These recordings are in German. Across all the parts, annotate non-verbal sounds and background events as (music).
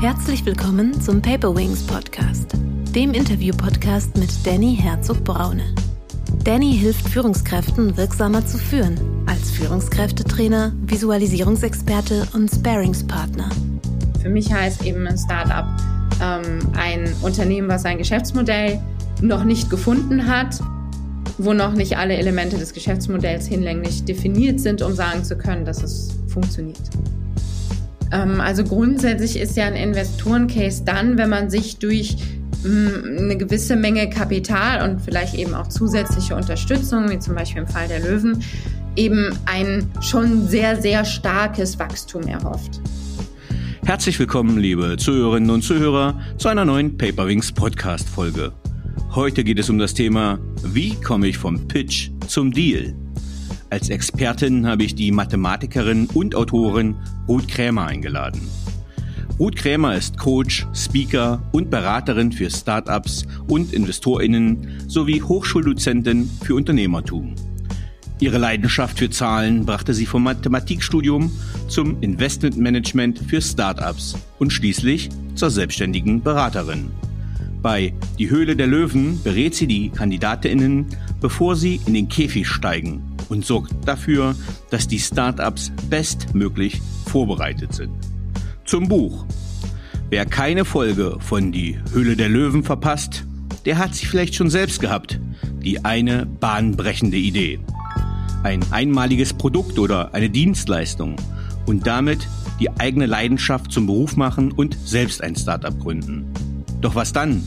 Herzlich willkommen zum Paper Wings Podcast, dem Interview-Podcast mit Danny Herzog-Braune. Danny hilft Führungskräften wirksamer zu führen, als Führungskräftetrainer, Visualisierungsexperte und Sparingspartner. Für mich heißt eben ein Startup ähm, ein Unternehmen, was sein Geschäftsmodell noch nicht gefunden hat, wo noch nicht alle Elemente des Geschäftsmodells hinlänglich definiert sind, um sagen zu können, dass es funktioniert. Ähm, also grundsätzlich ist ja ein Investorencase dann, wenn man sich durch mm, eine gewisse Menge Kapital und vielleicht eben auch zusätzliche Unterstützung, wie zum Beispiel im Fall der Löwen, eben ein schon sehr, sehr starkes Wachstum erhofft. Herzlich willkommen, liebe Zuhörerinnen und Zuhörer, zu einer neuen Paperwings Podcast Folge. Heute geht es um das Thema, wie komme ich vom Pitch zum Deal? Als Expertin habe ich die Mathematikerin und Autorin Ruth Krämer eingeladen. Ruth Krämer ist Coach, Speaker und Beraterin für Startups und Investorinnen sowie Hochschuldozentin für Unternehmertum. Ihre Leidenschaft für Zahlen brachte sie vom Mathematikstudium zum Investmentmanagement für Startups und schließlich zur selbstständigen Beraterin. Bei Die Höhle der Löwen berät sie die Kandidatinnen, bevor sie in den Käfig steigen und sorgt dafür, dass die Startups bestmöglich vorbereitet sind. Zum Buch. Wer keine Folge von Die Höhle der Löwen verpasst, der hat sich vielleicht schon selbst gehabt. Die eine bahnbrechende Idee ein einmaliges Produkt oder eine Dienstleistung und damit die eigene Leidenschaft zum Beruf machen und selbst ein Startup gründen. Doch was dann?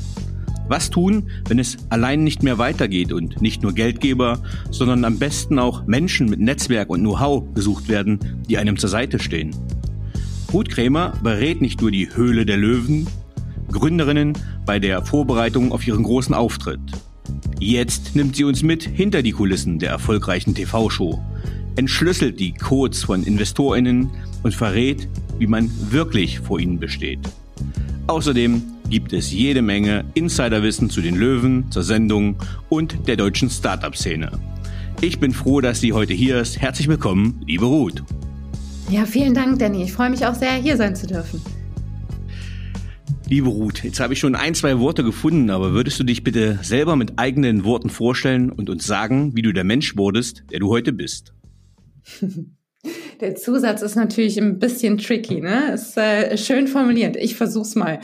Was tun, wenn es allein nicht mehr weitergeht und nicht nur Geldgeber, sondern am besten auch Menschen mit Netzwerk und Know-how gesucht werden, die einem zur Seite stehen? Ruth Krämer berät nicht nur die Höhle der Löwen, Gründerinnen bei der Vorbereitung auf ihren großen Auftritt. Jetzt nimmt sie uns mit hinter die Kulissen der erfolgreichen TV-Show, entschlüsselt die Codes von InvestorInnen und verrät, wie man wirklich vor ihnen besteht. Außerdem gibt es jede Menge Insiderwissen zu den Löwen, zur Sendung und der deutschen Startup-Szene. Ich bin froh, dass sie heute hier ist. Herzlich willkommen, liebe Ruth. Ja, vielen Dank, Danny. Ich freue mich auch sehr, hier sein zu dürfen. Liebe Ruth, jetzt habe ich schon ein, zwei Worte gefunden, aber würdest du dich bitte selber mit eigenen Worten vorstellen und uns sagen, wie du der Mensch wurdest, der du heute bist? (laughs) Der Zusatz ist natürlich ein bisschen tricky, ne? Ist äh, schön formuliert. Ich versuch's mal.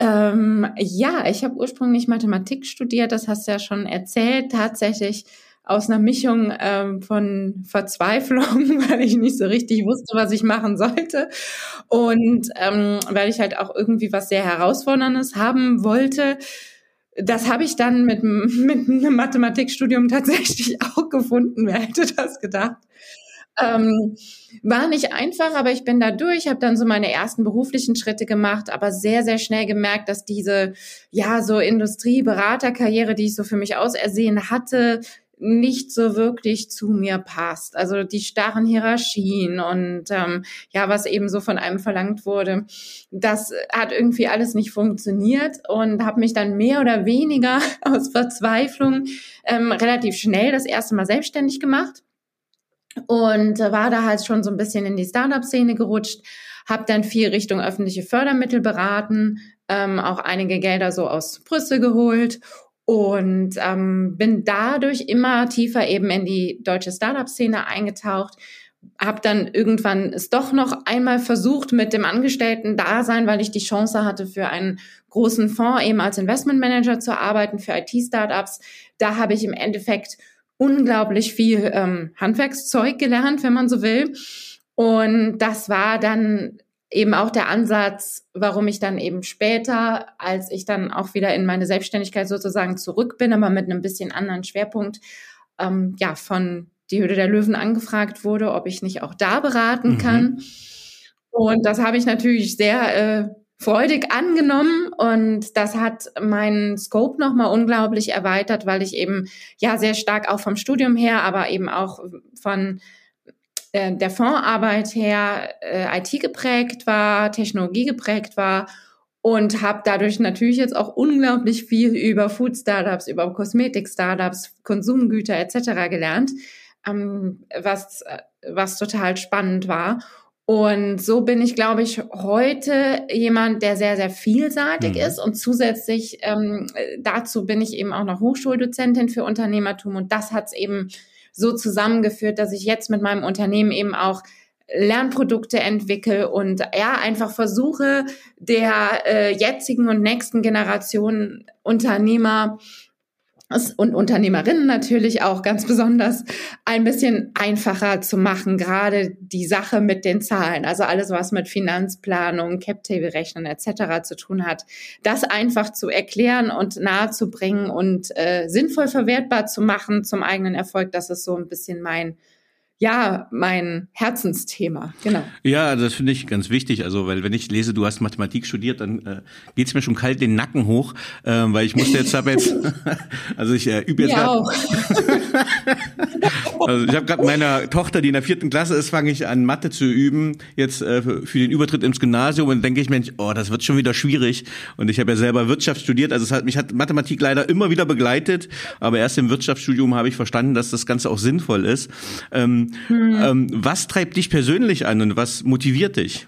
Ähm, ja, ich habe ursprünglich Mathematik studiert, das hast du ja schon erzählt. Tatsächlich aus einer Mischung ähm, von Verzweiflung, (laughs) weil ich nicht so richtig wusste, was ich machen sollte und ähm, weil ich halt auch irgendwie was sehr Herausforderndes haben wollte. Das habe ich dann mit, (laughs) mit einem Mathematikstudium tatsächlich auch gefunden. Wer hätte das gedacht? Ähm, war nicht einfach, aber ich bin da durch, habe dann so meine ersten beruflichen Schritte gemacht, aber sehr, sehr schnell gemerkt, dass diese, ja, so Industrieberaterkarriere, die ich so für mich ausersehen hatte, nicht so wirklich zu mir passt. Also die starren Hierarchien und ähm, ja, was eben so von einem verlangt wurde, das hat irgendwie alles nicht funktioniert und habe mich dann mehr oder weniger (laughs) aus Verzweiflung ähm, relativ schnell das erste Mal selbstständig gemacht und war da halt schon so ein bisschen in die Startup-Szene gerutscht, habe dann viel Richtung öffentliche Fördermittel beraten, ähm, auch einige Gelder so aus Brüssel geholt und ähm, bin dadurch immer tiefer eben in die deutsche Startup-Szene eingetaucht. Habe dann irgendwann es doch noch einmal versucht mit dem Angestellten-Dasein, weil ich die Chance hatte, für einen großen Fonds eben als Investmentmanager zu arbeiten für IT-Startups. Da habe ich im Endeffekt unglaublich viel ähm, Handwerkszeug gelernt, wenn man so will. Und das war dann eben auch der Ansatz, warum ich dann eben später, als ich dann auch wieder in meine Selbstständigkeit sozusagen zurück bin, aber mit einem bisschen anderen Schwerpunkt, ähm, ja, von die Höhle der Löwen angefragt wurde, ob ich nicht auch da beraten mhm. kann. Und das habe ich natürlich sehr äh, freudig angenommen und das hat meinen Scope nochmal unglaublich erweitert, weil ich eben ja sehr stark auch vom Studium her, aber eben auch von äh, der Fondsarbeit her äh, IT geprägt war, Technologie geprägt war und habe dadurch natürlich jetzt auch unglaublich viel über Food Startups, über Kosmetik Startups, Konsumgüter etc. gelernt, ähm, was was total spannend war. Und so bin ich, glaube ich, heute jemand, der sehr, sehr vielseitig mhm. ist. Und zusätzlich ähm, dazu bin ich eben auch noch Hochschuldozentin für Unternehmertum. Und das hat es eben so zusammengeführt, dass ich jetzt mit meinem Unternehmen eben auch Lernprodukte entwickle und ja, einfach versuche, der äh, jetzigen und nächsten Generation Unternehmer und Unternehmerinnen natürlich auch ganz besonders ein bisschen einfacher zu machen, gerade die Sache mit den Zahlen, also alles, was mit Finanzplanung, Cap-Table-Rechnen etc. zu tun hat, das einfach zu erklären und nahezubringen und äh, sinnvoll verwertbar zu machen zum eigenen Erfolg, das ist so ein bisschen mein ja, mein Herzensthema, genau. Ja, das finde ich ganz wichtig. Also, weil wenn ich lese, du hast Mathematik studiert, dann äh, geht's mir schon kalt den Nacken hoch, äh, weil ich musste jetzt habe jetzt, (laughs) also ich äh, übe jetzt grad, auch. (laughs) also ich habe gerade meiner Tochter, die in der vierten Klasse ist, fange ich an Mathe zu üben jetzt äh, für, für den Übertritt ins Gymnasium und denke ich, Mensch, oh, das wird schon wieder schwierig. Und ich habe ja selber Wirtschaft studiert, also es hat mich hat Mathematik leider immer wieder begleitet, aber erst im Wirtschaftsstudium habe ich verstanden, dass das Ganze auch sinnvoll ist. Ähm, hm. Ähm, was treibt dich persönlich an und was motiviert dich?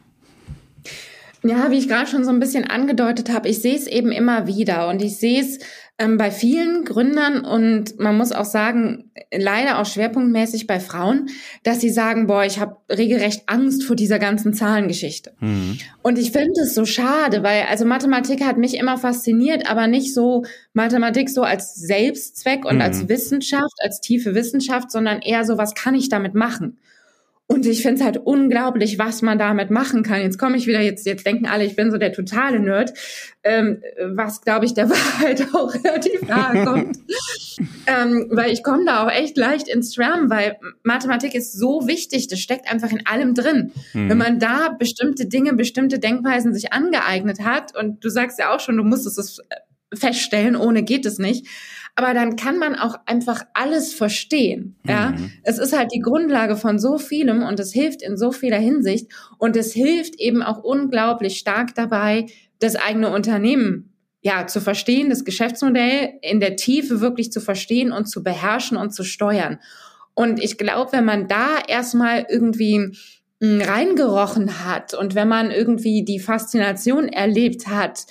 Ja, wie ich gerade schon so ein bisschen angedeutet habe, ich sehe es eben immer wieder und ich sehe es ähm, bei vielen Gründern und man muss auch sagen, leider auch schwerpunktmäßig bei Frauen, dass sie sagen, boah, ich habe regelrecht Angst vor dieser ganzen Zahlengeschichte. Mhm. Und ich finde es so schade, weil also Mathematik hat mich immer fasziniert, aber nicht so Mathematik so als Selbstzweck und mhm. als Wissenschaft, als tiefe Wissenschaft, sondern eher so, was kann ich damit machen? Und ich finde es halt unglaublich, was man damit machen kann. Jetzt komme ich wieder, jetzt, jetzt denken alle, ich bin so der totale Nerd, ähm, was, glaube ich, der (laughs) Wahrheit auch relativ nahe kommt. (laughs) ähm, weil ich komme da auch echt leicht ins Schwärmen, weil Mathematik ist so wichtig, das steckt einfach in allem drin. Mhm. Wenn man da bestimmte Dinge, bestimmte Denkweisen sich angeeignet hat, und du sagst ja auch schon, du musstest es feststellen, ohne geht es nicht aber dann kann man auch einfach alles verstehen. Ja, mhm. es ist halt die Grundlage von so vielem und es hilft in so vieler Hinsicht und es hilft eben auch unglaublich stark dabei, das eigene Unternehmen ja zu verstehen, das Geschäftsmodell in der Tiefe wirklich zu verstehen und zu beherrschen und zu steuern. Und ich glaube, wenn man da erstmal irgendwie hm, reingerochen hat und wenn man irgendwie die Faszination erlebt hat,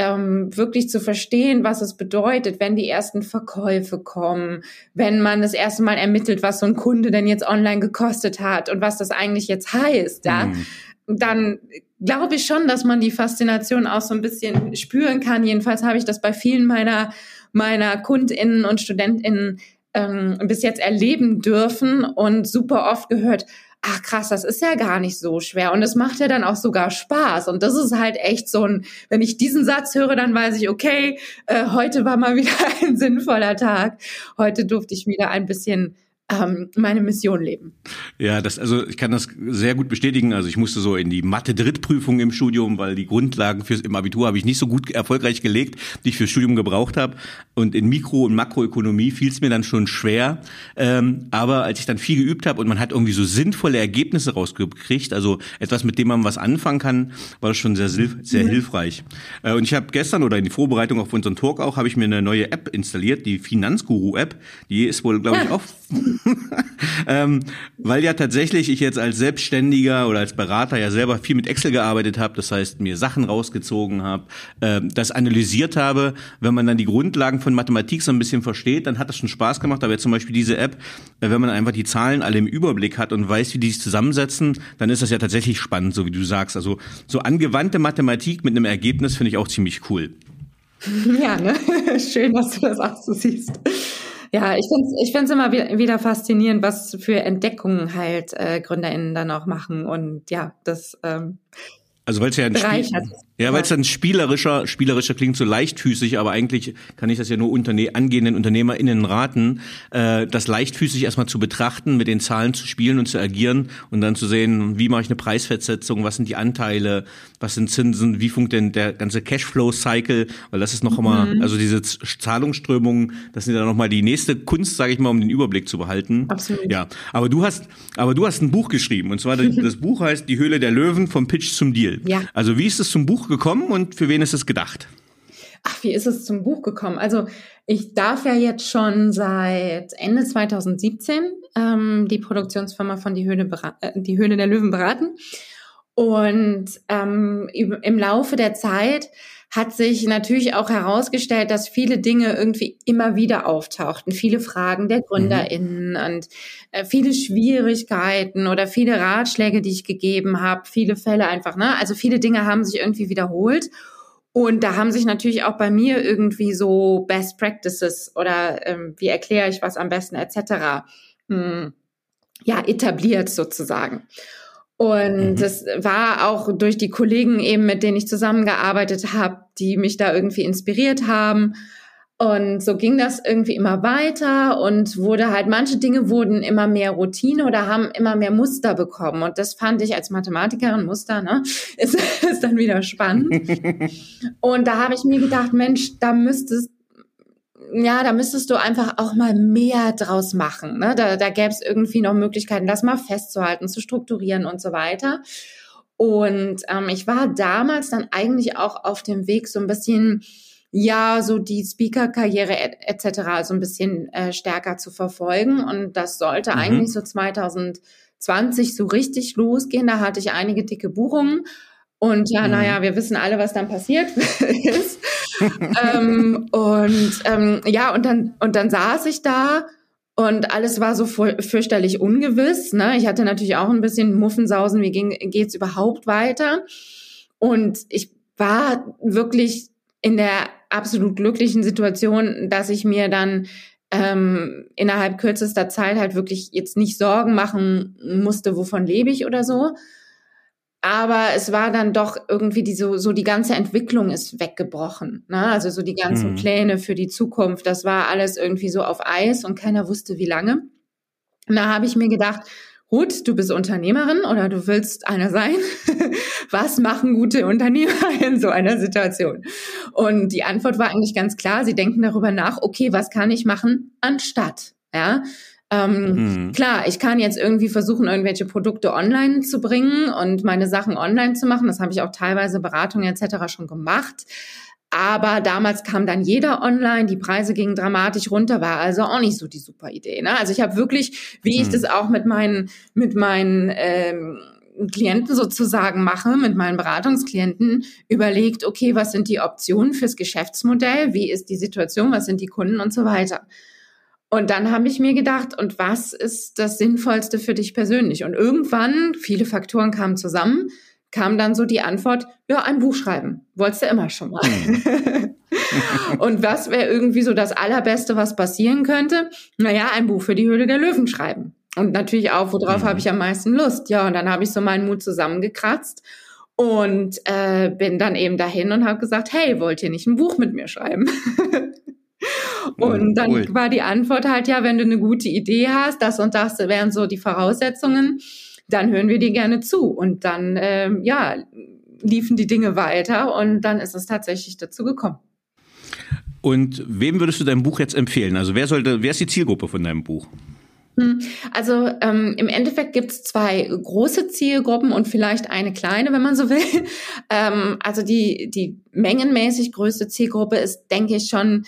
ähm, wirklich zu verstehen, was es bedeutet, wenn die ersten Verkäufe kommen, wenn man das erste Mal ermittelt, was so ein Kunde denn jetzt online gekostet hat und was das eigentlich jetzt heißt, ja, mhm. dann glaube ich schon, dass man die Faszination auch so ein bisschen spüren kann. Jedenfalls habe ich das bei vielen meiner meiner KundInnen und StudentInnen ähm, bis jetzt erleben dürfen und super oft gehört, ach krass, das ist ja gar nicht so schwer. Und es macht ja dann auch sogar Spaß. Und das ist halt echt so ein, wenn ich diesen Satz höre, dann weiß ich, okay, äh, heute war mal (laughs) wieder ein sinnvoller Tag, heute durfte ich wieder ein bisschen ähm, meine Mission leben. Ja, das also ich kann das sehr gut bestätigen. Also ich musste so in die Mathe Drittprüfung im Studium, weil die Grundlagen fürs im Abitur habe ich nicht so gut erfolgreich gelegt, die ich fürs Studium gebraucht habe. Und in Mikro- und Makroökonomie fiel es mir dann schon schwer. Ähm, aber als ich dann viel geübt habe und man hat irgendwie so sinnvolle Ergebnisse rausgekriegt, also etwas, mit dem man was anfangen kann, war das schon sehr sehr mhm. hilfreich. Äh, und ich habe gestern oder in die Vorbereitung auf unseren Talk auch habe ich mir eine neue App installiert, die Finanzguru App. Die ist wohl glaube ich (laughs) auch (laughs) ähm, weil ja tatsächlich ich jetzt als Selbstständiger oder als Berater ja selber viel mit Excel gearbeitet habe, das heißt mir Sachen rausgezogen habe, äh, das analysiert habe. Wenn man dann die Grundlagen von Mathematik so ein bisschen versteht, dann hat das schon Spaß gemacht. Aber jetzt zum Beispiel diese App, äh, wenn man einfach die Zahlen alle im Überblick hat und weiß, wie die sich zusammensetzen, dann ist das ja tatsächlich spannend, so wie du sagst. Also so angewandte Mathematik mit einem Ergebnis finde ich auch ziemlich cool. (laughs) Ja, ne? (laughs) schön, dass du das auch so siehst. Ja, ich finde es ich find's immer wieder faszinierend, was für Entdeckungen halt äh, GründerInnen dann auch machen. Und ja, das ähm, also weil es ja ein Spiel, ja, weil es dann spielerischer, spielerischer klingt so leichtfüßig, aber eigentlich kann ich das ja nur Unterne angehenden UnternehmerInnen raten, äh, das leichtfüßig erstmal zu betrachten, mit den Zahlen zu spielen und zu agieren und dann zu sehen, wie mache ich eine Preisfestsetzung, was sind die Anteile, was sind Zinsen, wie funktioniert denn der ganze Cashflow-Cycle, weil das ist noch mhm. also diese Zahlungsströmungen, das sind ja noch mal die nächste Kunst, sage ich mal, um den Überblick zu behalten. Absolut. Ja, aber du hast, aber du hast ein Buch geschrieben und zwar das (laughs) Buch heißt Die Höhle der Löwen vom Pitch zum Deal. Ja. Also wie ist es zum Buch gekommen und für wen ist es gedacht? Ach, wie ist es zum Buch gekommen? Also ich darf ja jetzt schon seit Ende 2017 ähm, die Produktionsfirma von Die Höhle, äh, die Höhle der Löwen beraten. Und ähm, im Laufe der Zeit hat sich natürlich auch herausgestellt, dass viele Dinge irgendwie immer wieder auftauchten. Viele Fragen der GründerInnen mhm. und äh, viele Schwierigkeiten oder viele Ratschläge, die ich gegeben habe, viele Fälle einfach, ne? Also viele Dinge haben sich irgendwie wiederholt. Und da haben sich natürlich auch bei mir irgendwie so Best Practices oder ähm, wie erkläre ich was am besten etc. Hm, ja, etabliert sozusagen. Und mhm. das war auch durch die Kollegen eben, mit denen ich zusammengearbeitet habe, die mich da irgendwie inspiriert haben. Und so ging das irgendwie immer weiter und wurde halt, manche Dinge wurden immer mehr Routine oder haben immer mehr Muster bekommen. Und das fand ich als Mathematikerin Muster, ne, (laughs) ist, ist dann wieder spannend. (laughs) und da habe ich mir gedacht, Mensch, da müsstest ja, da müsstest du einfach auch mal mehr draus machen. Ne? Da, da gäbe es irgendwie noch Möglichkeiten, das mal festzuhalten, zu strukturieren und so weiter. Und ähm, ich war damals dann eigentlich auch auf dem Weg, so ein bisschen, ja, so die Speaker-Karriere etc. Et so ein bisschen äh, stärker zu verfolgen. Und das sollte mhm. eigentlich so 2020 so richtig losgehen. Da hatte ich einige dicke Buchungen. Und ja, mhm. naja, wir wissen alle, was dann passiert (laughs) ist ähm, und ähm, ja, und dann, und dann saß ich da und alles war so fürchterlich ungewiss. Ne? Ich hatte natürlich auch ein bisschen Muffensausen, wie ging, geht's überhaupt weiter? Und ich war wirklich in der absolut glücklichen Situation, dass ich mir dann ähm, innerhalb kürzester Zeit halt wirklich jetzt nicht Sorgen machen musste, wovon lebe ich oder so, aber es war dann doch irgendwie die so, so die ganze Entwicklung ist weggebrochen. Ne? Also so die ganzen mhm. Pläne für die Zukunft, das war alles irgendwie so auf Eis und keiner wusste, wie lange. Und da habe ich mir gedacht, Ruth, du bist Unternehmerin oder du willst einer sein. (laughs) Was machen gute Unternehmer (laughs) in so einer Situation? Und die Antwort war eigentlich ganz klar. Sie denken darüber nach, okay, was kann ich machen anstatt? Ja, ähm, mhm. Klar, ich kann jetzt irgendwie versuchen, irgendwelche Produkte online zu bringen und meine Sachen online zu machen. Das habe ich auch teilweise Beratungen etc. schon gemacht. Aber damals kam dann jeder online, die Preise gingen dramatisch runter, war also auch nicht so die super Idee. Ne? Also ich habe wirklich, wie mhm. ich das auch mit meinen, mit meinen ähm, Klienten sozusagen mache, mit meinen Beratungsklienten, überlegt, okay, was sind die Optionen fürs Geschäftsmodell, wie ist die Situation, was sind die Kunden und so weiter. Und dann habe ich mir gedacht, und was ist das Sinnvollste für dich persönlich? Und irgendwann, viele Faktoren kamen zusammen, kam dann so die Antwort, ja, ein Buch schreiben. Wolltest du immer schon mal. Mhm. (laughs) und was wäre irgendwie so das Allerbeste, was passieren könnte? Naja, ein Buch für die Höhle der Löwen schreiben. Und natürlich auch, worauf mhm. habe ich am meisten Lust? Ja, und dann habe ich so meinen Mut zusammengekratzt und äh, bin dann eben dahin und habe gesagt, hey, wollt ihr nicht ein Buch mit mir schreiben? (laughs) Und dann cool. war die Antwort halt, ja, wenn du eine gute Idee hast, das und das wären so die Voraussetzungen, dann hören wir dir gerne zu. Und dann, ähm, ja, liefen die Dinge weiter und dann ist es tatsächlich dazu gekommen. Und wem würdest du dein Buch jetzt empfehlen? Also wer sollte, wer ist die Zielgruppe von deinem Buch? Hm, also ähm, im Endeffekt gibt es zwei große Zielgruppen und vielleicht eine kleine, wenn man so will. (laughs) ähm, also die, die mengenmäßig größte Zielgruppe ist, denke ich, schon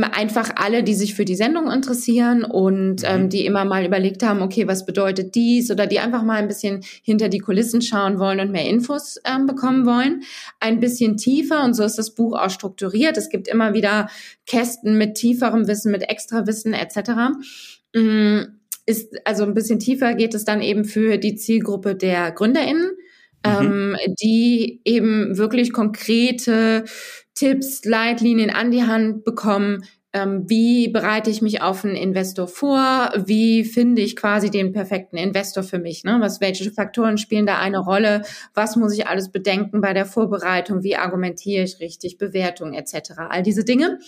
einfach alle, die sich für die Sendung interessieren und ähm, mhm. die immer mal überlegt haben, okay, was bedeutet dies oder die einfach mal ein bisschen hinter die Kulissen schauen wollen und mehr Infos ähm, bekommen wollen. Ein bisschen tiefer und so ist das Buch auch strukturiert. Es gibt immer wieder Kästen mit tieferem Wissen, mit extra Wissen etc. Mm, ist also ein bisschen tiefer geht es dann eben für die Zielgruppe der GründerInnen. Mhm. Ähm, die eben wirklich konkrete Tipps, Leitlinien an die Hand bekommen. Ähm, wie bereite ich mich auf einen Investor vor? Wie finde ich quasi den perfekten Investor für mich? Ne? Was, welche Faktoren spielen da eine Rolle? Was muss ich alles bedenken bei der Vorbereitung? Wie argumentiere ich richtig? Bewertung etc. All diese Dinge.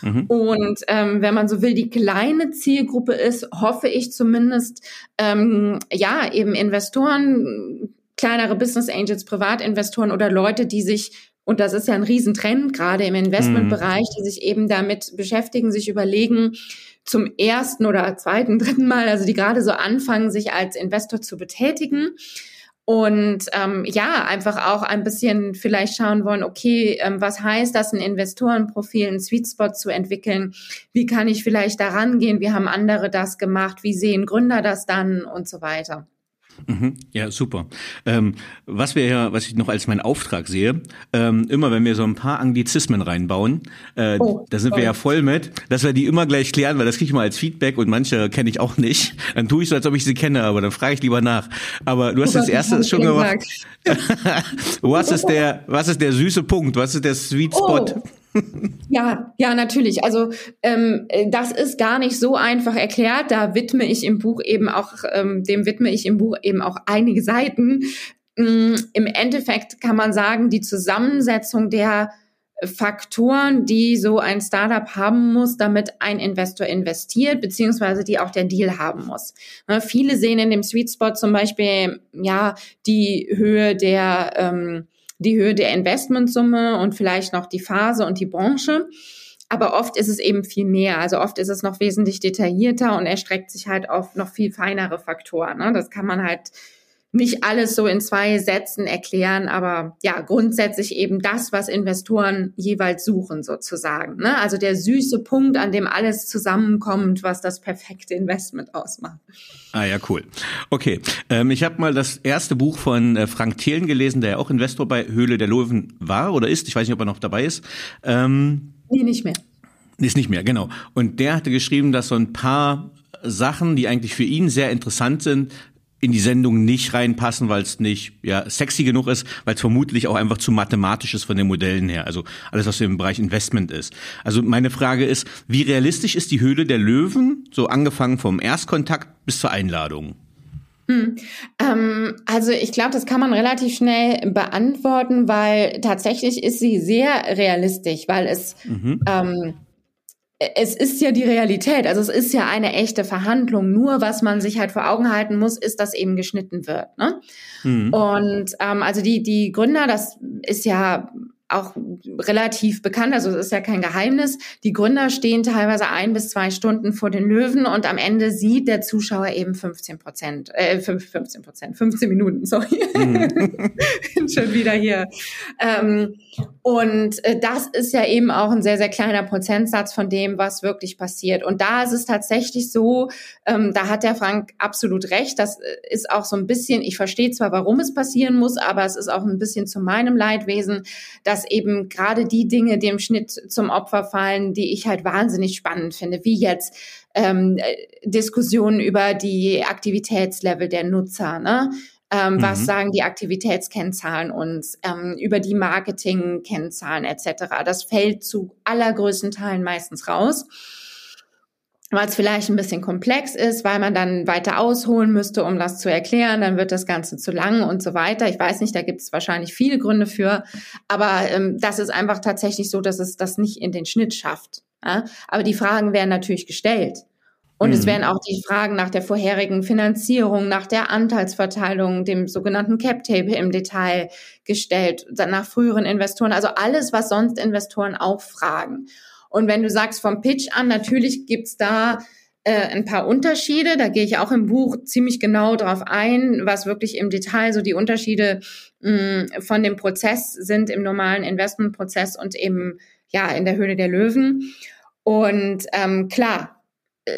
Mhm. Und ähm, wenn man so will, die kleine Zielgruppe ist, hoffe ich zumindest, ähm, ja, eben Investoren, kleinere Business Angels, Privatinvestoren oder Leute, die sich und das ist ja ein Riesentrend, gerade im Investmentbereich, die sich eben damit beschäftigen, sich überlegen, zum ersten oder zweiten, (laughs) dritten Mal, also die gerade so anfangen, sich als Investor zu betätigen. und ähm, ja, einfach auch ein bisschen vielleicht schauen wollen, okay, ähm, was heißt das, ein Investorenprofil, ein Sweet Spot zu entwickeln? Wie kann ich vielleicht daran gehen? Wie haben andere das gemacht? Wie sehen Gründer das dann und so weiter? Mhm. Ja, super. Ähm, was wir ja, was ich noch als meinen Auftrag sehe, ähm, immer wenn wir so ein paar Anglizismen reinbauen, äh, oh, da sind wir ja voll mit, dass wir die immer gleich klären, weil das kriege ich mal als Feedback und manche kenne ich auch nicht. Dann tue ich so, als ob ich sie kenne, aber dann frage ich lieber nach. Aber du hast das erste schon gemacht. (laughs) (laughs) was ist der, was ist der süße Punkt? Was ist der Sweet Spot? Oh. Ja, ja, natürlich. Also ähm, das ist gar nicht so einfach erklärt. Da widme ich im Buch eben auch, ähm, dem widme ich im Buch eben auch einige Seiten. Ähm, Im Endeffekt kann man sagen, die Zusammensetzung der Faktoren, die so ein Startup haben muss, damit ein Investor investiert, beziehungsweise die auch der Deal haben muss. Ne, viele sehen in dem Sweet Spot zum Beispiel ja die Höhe der ähm, die Höhe der Investmentsumme und vielleicht noch die Phase und die Branche. Aber oft ist es eben viel mehr. Also oft ist es noch wesentlich detaillierter und erstreckt sich halt auf noch viel feinere Faktoren. Ne? Das kann man halt nicht alles so in zwei Sätzen erklären, aber ja, grundsätzlich eben das, was Investoren jeweils suchen sozusagen. Ne? Also der süße Punkt, an dem alles zusammenkommt, was das perfekte Investment ausmacht. Ah ja, cool. Okay, ähm, ich habe mal das erste Buch von äh, Frank Thelen gelesen, der ja auch Investor bei Höhle der Löwen war oder ist. Ich weiß nicht, ob er noch dabei ist. Ähm, nee, nicht mehr. Ist nicht mehr, genau. Und der hatte geschrieben, dass so ein paar Sachen, die eigentlich für ihn sehr interessant sind, in die Sendung nicht reinpassen, weil es nicht ja sexy genug ist, weil es vermutlich auch einfach zu mathematisch ist von den Modellen her. Also alles, was im Bereich Investment ist. Also meine Frage ist, wie realistisch ist die Höhle der Löwen, so angefangen vom Erstkontakt bis zur Einladung? Hm. Ähm, also ich glaube, das kann man relativ schnell beantworten, weil tatsächlich ist sie sehr realistisch, weil es mhm. ähm, es ist ja die Realität, also es ist ja eine echte Verhandlung. Nur was man sich halt vor Augen halten muss, ist, dass eben geschnitten wird. Ne? Mhm. Und ähm, also die die Gründer, das ist ja auch relativ bekannt, also es ist ja kein Geheimnis. Die Gründer stehen teilweise ein bis zwei Stunden vor den Löwen und am Ende sieht der Zuschauer eben 15 Prozent, äh, 15 Prozent, 15 Minuten, sorry. Mhm. (laughs) Schon wieder hier. Ähm, und äh, das ist ja eben auch ein sehr, sehr kleiner Prozentsatz von dem, was wirklich passiert. Und da ist es tatsächlich so, ähm, da hat der Frank absolut recht. Das äh, ist auch so ein bisschen, ich verstehe zwar, warum es passieren muss, aber es ist auch ein bisschen zu meinem Leidwesen, dass eben gerade die Dinge dem Schnitt zum Opfer fallen, die ich halt wahnsinnig spannend finde, wie jetzt ähm, äh, Diskussionen über die Aktivitätslevel der Nutzer. Ne? Ähm, mhm. Was sagen die Aktivitätskennzahlen uns ähm, über die Marketingkennzahlen etc. Das fällt zu allergrößten Teilen meistens raus weil es vielleicht ein bisschen komplex ist, weil man dann weiter ausholen müsste, um das zu erklären, dann wird das Ganze zu lang und so weiter. Ich weiß nicht, da gibt es wahrscheinlich viele Gründe für, aber ähm, das ist einfach tatsächlich so, dass es das nicht in den Schnitt schafft. Ja? Aber die Fragen werden natürlich gestellt. Und mhm. es werden auch die Fragen nach der vorherigen Finanzierung, nach der Anteilsverteilung, dem sogenannten Cap Table im Detail gestellt, nach früheren Investoren, also alles, was sonst Investoren auch fragen. Und wenn du sagst vom Pitch an, natürlich gibt's da äh, ein paar Unterschiede. Da gehe ich auch im Buch ziemlich genau drauf ein, was wirklich im Detail so die Unterschiede mh, mm, von dem Prozess sind im normalen Investmentprozess und eben ja in der Höhle der Löwen. Und ähm, klar,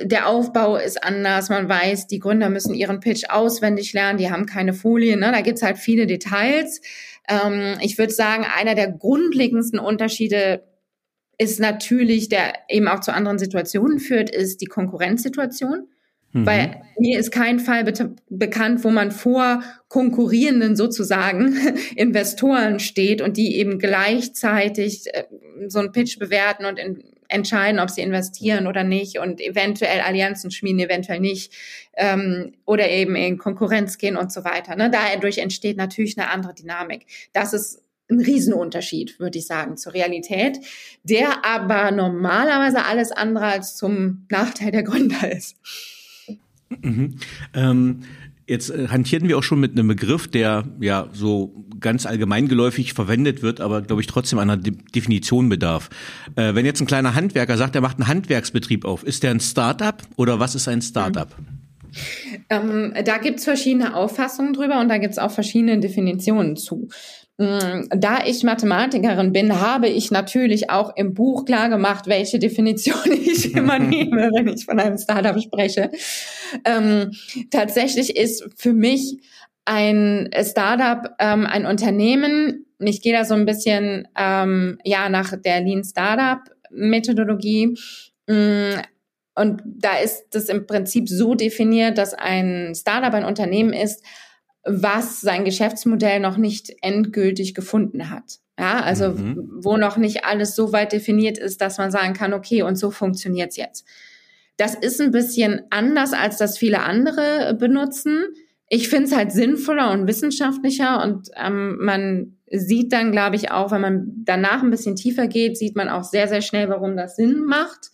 der Aufbau ist anders. Man weiß, die Gründer müssen ihren Pitch auswendig lernen. Die haben keine Folien. Ne? Da gibt's halt viele Details. Ähm, ich würde sagen, einer der grundlegendsten Unterschiede ist natürlich, der eben auch zu anderen Situationen führt, ist die Konkurrenzsituation. Mhm. Weil mir ist kein Fall be bekannt, wo man vor konkurrierenden sozusagen (laughs) Investoren steht und die eben gleichzeitig äh, so einen Pitch bewerten und in, entscheiden, ob sie investieren oder nicht und eventuell Allianzen schmieden, eventuell nicht ähm, oder eben in Konkurrenz gehen und so weiter. Ne? Dadurch entsteht natürlich eine andere Dynamik. Das ist ein Riesenunterschied, würde ich sagen, zur Realität, der aber normalerweise alles andere als zum Nachteil der Gründer ist. Mhm. Ähm Jetzt äh, hantierten wir auch schon mit einem Begriff, der ja so ganz allgemeingeläufig verwendet wird, aber glaube ich trotzdem einer De Definition bedarf. Äh, wenn jetzt ein kleiner Handwerker sagt, er macht einen Handwerksbetrieb auf, ist der ein Startup oder was ist ein Startup? Ähm, da gibt's verschiedene Auffassungen drüber und da gibt's auch verschiedene Definitionen zu. Mm, da ich Mathematikerin bin, habe ich natürlich auch im Buch klar gemacht, welche Definition (laughs) ich immer (laughs) nehme, wenn ich von einem Startup spreche. Ähm, tatsächlich ist für mich ein Startup ähm, ein Unternehmen. Ich gehe da so ein bisschen ähm, ja nach der Lean Startup Methodologie. Mm, und da ist das im Prinzip so definiert, dass ein Startup ein Unternehmen ist, was sein Geschäftsmodell noch nicht endgültig gefunden hat. Ja, also mhm. wo noch nicht alles so weit definiert ist, dass man sagen kann, okay, und so funktioniert's jetzt. Das ist ein bisschen anders, als das viele andere benutzen. Ich finde es halt sinnvoller und wissenschaftlicher und ähm, man sieht dann, glaube ich, auch, wenn man danach ein bisschen tiefer geht, sieht man auch sehr, sehr schnell, warum das Sinn macht.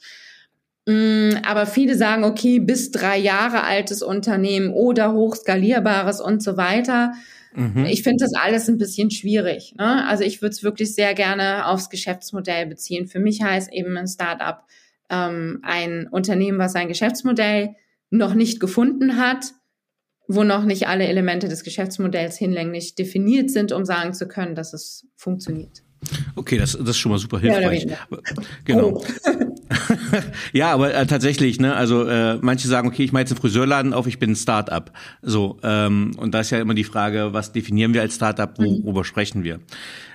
Mm, aber viele sagen, okay, bis drei Jahre altes Unternehmen oder hochskalierbares und so weiter. Mhm. Ich finde das alles ein bisschen schwierig. Ne? Also ich würde es wirklich sehr gerne aufs Geschäftsmodell beziehen. Für mich heißt eben ein Startup ähm, ein Unternehmen, was sein Geschäftsmodell noch nicht gefunden hat, wo noch nicht alle Elemente des Geschäftsmodells hinlänglich definiert sind, um sagen zu können, dass es funktioniert. Okay, das, das ist schon mal super hilfreich. Ja, genau. Oh. (laughs) (laughs) ja, aber äh, tatsächlich, ne, also äh, manche sagen, okay, ich mache jetzt einen Friseurladen auf, ich bin ein Start-up. So, ähm, und da ist ja immer die Frage, was definieren wir als Start-up, mhm. worüber mhm. sprechen wir?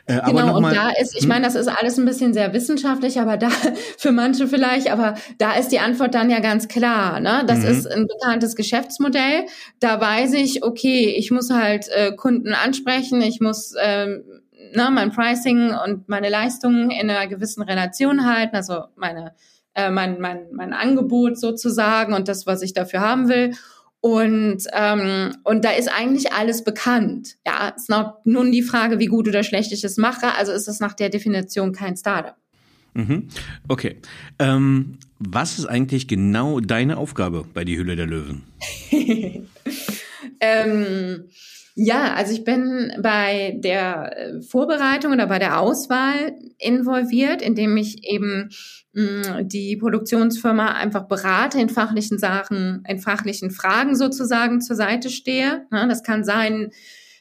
Äh, genau, und da ist, ich hm? meine, das ist alles ein bisschen sehr wissenschaftlich, aber da, (laughs) für manche vielleicht, aber da ist die Antwort dann ja ganz klar. Ne? Das mhm. ist ein bekanntes Geschäftsmodell. Da weiß ich, okay, ich muss halt äh, Kunden ansprechen, ich muss ähm, ne, mein Pricing und meine Leistungen in einer gewissen Relation halten, also meine, äh, mein, mein, mein Angebot sozusagen und das, was ich dafür haben will. Und, ähm, und da ist eigentlich alles bekannt. Ja, es ist noch nun die Frage, wie gut oder schlecht ich es mache. Also ist es nach der Definition kein Startup. Mhm. Okay. Ähm, was ist eigentlich genau deine Aufgabe bei die Hülle der Löwen? (laughs) ähm, ja, also ich bin bei der äh, Vorbereitung oder bei der Auswahl involviert, indem ich eben mh, mm, die Produktionsfirma einfach berate in fachlichen Sachen, in fachlichen Fragen sozusagen zur Seite stehe. Ja, das kann sein,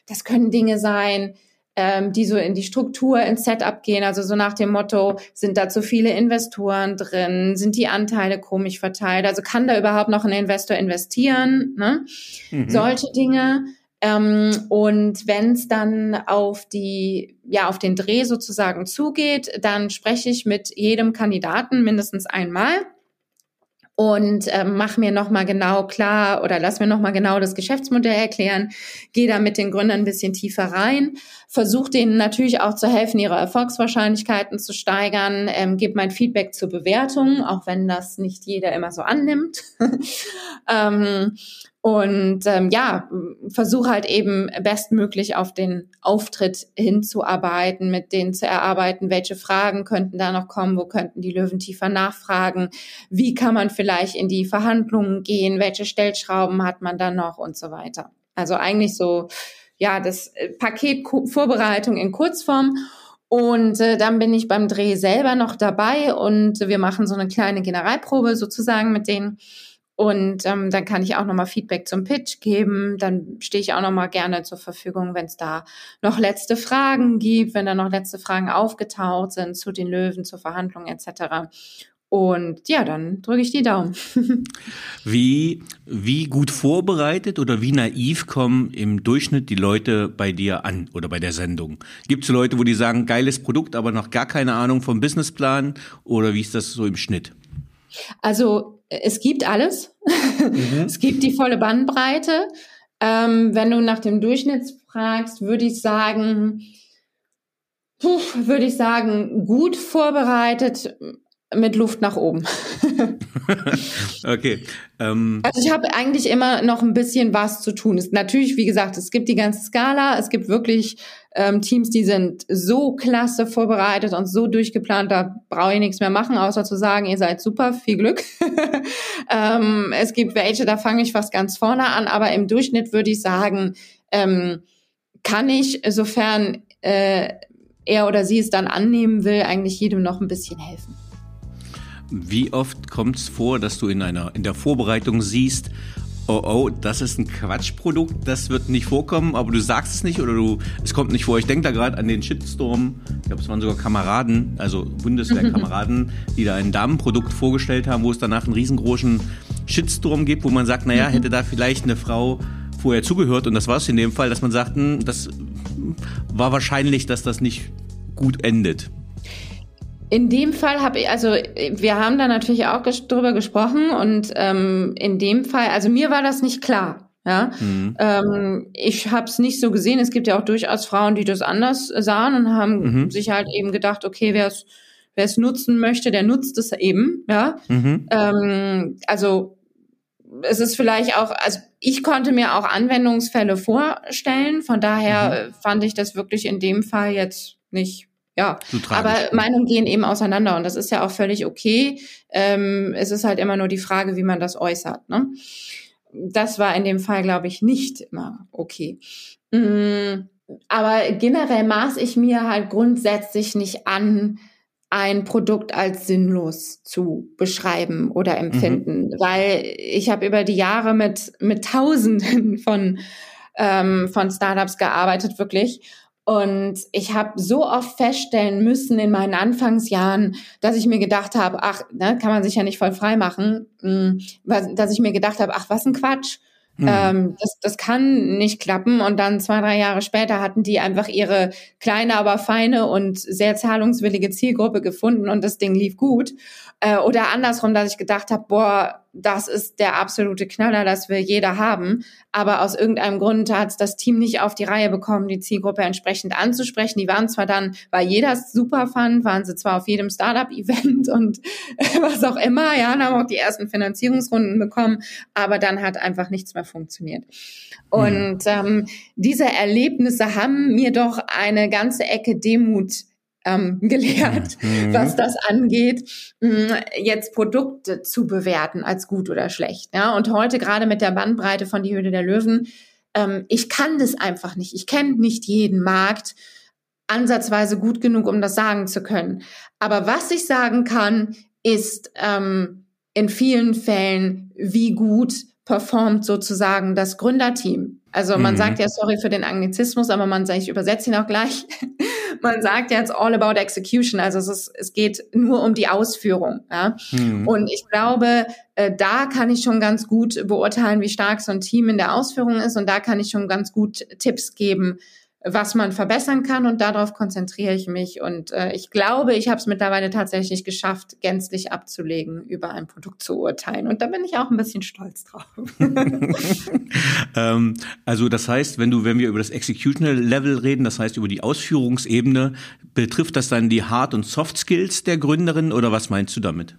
das können Dinge sein, ähm, die so in die Struktur, ins Setup gehen, also so nach dem Motto, sind da zu viele Investoren drin, sind die Anteile komisch verteilt, also kann da überhaupt noch ein Investor investieren, ne? Mhm. Solche Dinge. Ähm, und wenn es dann auf die, ja, auf den Dreh sozusagen zugeht, dann spreche ich mit jedem Kandidaten mindestens einmal und ähm, mach mir nochmal genau klar oder lass mir nochmal genau das Geschäftsmodell erklären, gehe da mit den Gründern ein bisschen tiefer rein, versuche denen natürlich auch zu helfen, ihre Erfolgswahrscheinlichkeiten zu steigern, ähm, gebe mein Feedback zur Bewertung, auch wenn das nicht jeder immer so annimmt. (laughs) ähm, und ähm, ja, versuche halt eben bestmöglich auf den Auftritt hinzuarbeiten, mit denen zu erarbeiten, welche Fragen könnten da noch kommen, wo könnten die Löwen tiefer nachfragen, wie kann man vielleicht in die Verhandlungen gehen, welche Stellschrauben hat man da noch und so weiter. Also eigentlich so, ja, das äh, Paket Vorbereitung in Kurzform. Und äh, dann bin ich beim Dreh selber noch dabei und wir machen so eine kleine Generalprobe sozusagen mit denen und ähm, dann kann ich auch nochmal Feedback zum Pitch geben. Dann stehe ich auch nochmal gerne zur Verfügung, wenn es da noch letzte Fragen gibt, wenn da noch letzte Fragen aufgetaucht sind zu den Löwen, zur Verhandlung etc. Und ja, dann drücke ich die Daumen. (laughs) wie, wie gut vorbereitet oder wie naiv kommen im Durchschnitt die Leute bei dir an oder bei der Sendung? Gibt es Leute, wo die sagen, geiles Produkt, aber noch gar keine Ahnung vom Businessplan? Oder wie ist das so im Schnitt? Also es gibt alles. Mhm. (laughs) es gibt die volle Bandbreite. Ähm, wenn du nach dem Durchschnitt fragst, würde ich sagen, puh, würde ich sagen, gut vorbereitet mit Luft nach oben. (laughs) okay. Ähm. Also ich habe eigentlich immer noch ein bisschen was zu tun. Es, natürlich, wie gesagt, es gibt die ganze Skala. Es gibt wirklich ähm, Teams, die sind so klasse vorbereitet und so durchgeplant, da brauche ich nichts mehr machen, außer zu sagen, ihr seid super, viel Glück. (laughs) ähm, es gibt welche, da fange ich fast ganz vorne an, aber im Durchschnitt würde ich sagen, ähm, kann ich, sofern äh, er oder sie es dann annehmen will, eigentlich jedem noch ein bisschen helfen. Wie oft kommt es vor, dass du in einer in der Vorbereitung siehst, oh oh, das ist ein Quatschprodukt, das wird nicht vorkommen, aber du sagst es nicht oder du, es kommt nicht vor. Ich denke da gerade an den Shitstorm, ich glaube, es waren sogar Kameraden, also Bundeswehrkameraden, (laughs) die da ein Damenprodukt vorgestellt haben, wo es danach einen riesengroßen Shitstorm gibt, wo man sagt, naja, hätte da vielleicht eine Frau vorher zugehört und das war es in dem Fall, dass man sagt, hm, das war wahrscheinlich, dass das nicht gut endet. In dem Fall habe ich, also wir haben da natürlich auch ges drüber gesprochen und ähm, in dem Fall, also mir war das nicht klar. Ja, mhm. ähm, ich habe es nicht so gesehen. Es gibt ja auch durchaus Frauen, die das anders sahen und haben mhm. sich halt eben gedacht, okay, wer es wer es nutzen möchte, der nutzt es eben. Ja, mhm. ähm, also es ist vielleicht auch, also ich konnte mir auch Anwendungsfälle vorstellen. Von daher mhm. fand ich das wirklich in dem Fall jetzt nicht ja, aber Meinungen gehen eben auseinander und das ist ja auch völlig okay. Ähm, es ist halt immer nur die Frage, wie man das äußert. Ne? Das war in dem Fall, glaube ich, nicht immer okay. Mhm. Aber generell maß ich mir halt grundsätzlich nicht an, ein Produkt als sinnlos zu beschreiben oder empfinden, mhm. weil ich habe über die Jahre mit mit Tausenden von ähm, von Startups gearbeitet wirklich und ich habe so oft feststellen müssen in meinen Anfangsjahren, dass ich mir gedacht habe, ach, ne, kann man sich ja nicht voll frei machen, hm, dass ich mir gedacht habe, ach, was ein Quatsch. Mhm. Ähm, das, das kann nicht klappen. Und dann zwei, drei Jahre später hatten die einfach ihre kleine, aber feine und sehr zahlungswillige Zielgruppe gefunden und das Ding lief gut. Äh, oder andersrum, dass ich gedacht habe, boah, das ist der absolute Knaller, das will jeder haben. Aber aus irgendeinem Grund hat das Team nicht auf die Reihe bekommen, die Zielgruppe entsprechend anzusprechen. Die waren zwar dann, weil jeder es super fand, waren sie zwar auf jedem Startup-Event (laughs) und was auch immer, ja, haben auch die ersten Finanzierungsrunden bekommen, aber dann hat einfach nichts mehr funktioniert. Und ähm, diese Erlebnisse haben mir doch eine ganze Ecke Demut ähm, (laughs) gelehrt, mhm. was das angeht, mm, jetzt Produkte zu bewerten als gut oder schlecht. Ja? Und heute gerade mit der Bandbreite von die Höhle der Löwen, ähm, ich kann das einfach nicht. Ich kenne nicht jeden Markt ansatzweise gut genug, um das sagen zu können. Aber was ich sagen kann, ist ähm, in vielen Fällen, wie gut performt sozusagen das Gründerteam. Also man mhm. sagt ja, sorry für den Anglizismus, aber man sagt, ich übersetze ihn auch gleich. Man sagt ja, it's all about execution. Also es, ist, es geht nur um die Ausführung. Ja? Mhm. Und ich glaube, äh, da kann ich schon ganz gut beurteilen, wie stark so ein Team in der Ausführung ist. Und da kann ich schon ganz gut Tipps geben, was man verbessern kann und darauf konzentriere ich mich. Und äh, ich glaube, ich habe es mittlerweile tatsächlich geschafft, gänzlich abzulegen, über ein Produkt zu urteilen. Und da bin ich auch ein bisschen stolz drauf. (laughs) ähm, also das heißt, wenn du, wenn wir über das Executional Level reden, das heißt über die Ausführungsebene, betrifft das dann die Hard- und Soft Skills der Gründerin oder was meinst du damit?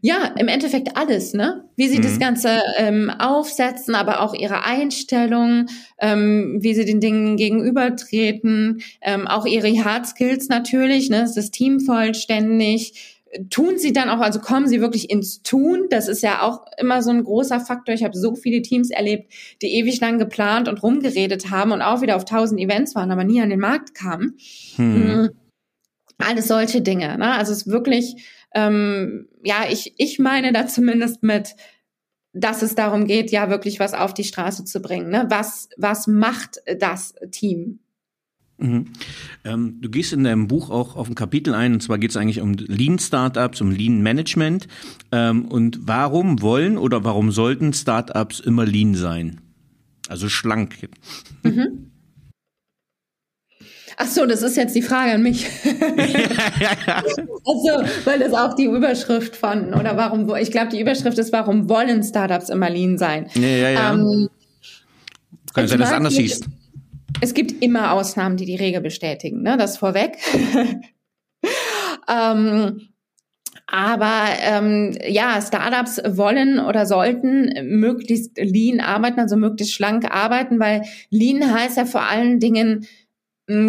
Ja, im Endeffekt alles, ne? Wie sie mhm. das Ganze ähm, aufsetzen, aber auch ihre Einstellung, ähm, wie sie den Dingen gegenübertreten, ähm, auch ihre Hard Skills natürlich, ne? Ist das Team vollständig? Tun sie dann auch, also kommen sie wirklich ins Tun? Das ist ja auch immer so ein großer Faktor. Ich habe so viele Teams erlebt, die ewig lang geplant und rumgeredet haben und auch wieder auf tausend Events waren, aber nie an den Markt kamen. Hm. Mhm. Alles solche Dinge. Ne? Also es ist wirklich ähm, ja, ich, ich meine da zumindest mit, dass es darum geht, ja wirklich was auf die Straße zu bringen. Ne? Was, was macht das Team? Mhm. Ähm, du gehst in deinem Buch auch auf ein Kapitel ein, und zwar geht es eigentlich um Lean Startups, um Lean Management. Ähm, und warum wollen oder warum sollten Startups immer Lean sein? Also schlank. Mhm. Ach so, das ist jetzt die Frage an mich. (laughs) also, weil das auch die Überschrift von, oder warum, ich glaube, die Überschrift ist, warum wollen Startups immer lean sein? Ja, ja, ja. Ähm, Kann sein, dass du anders siehst. Es gibt immer Ausnahmen, die die Regel bestätigen, ne? das vorweg. (laughs) ähm, aber ähm, ja, Startups wollen oder sollten möglichst lean arbeiten, also möglichst schlank arbeiten, weil lean heißt ja vor allen Dingen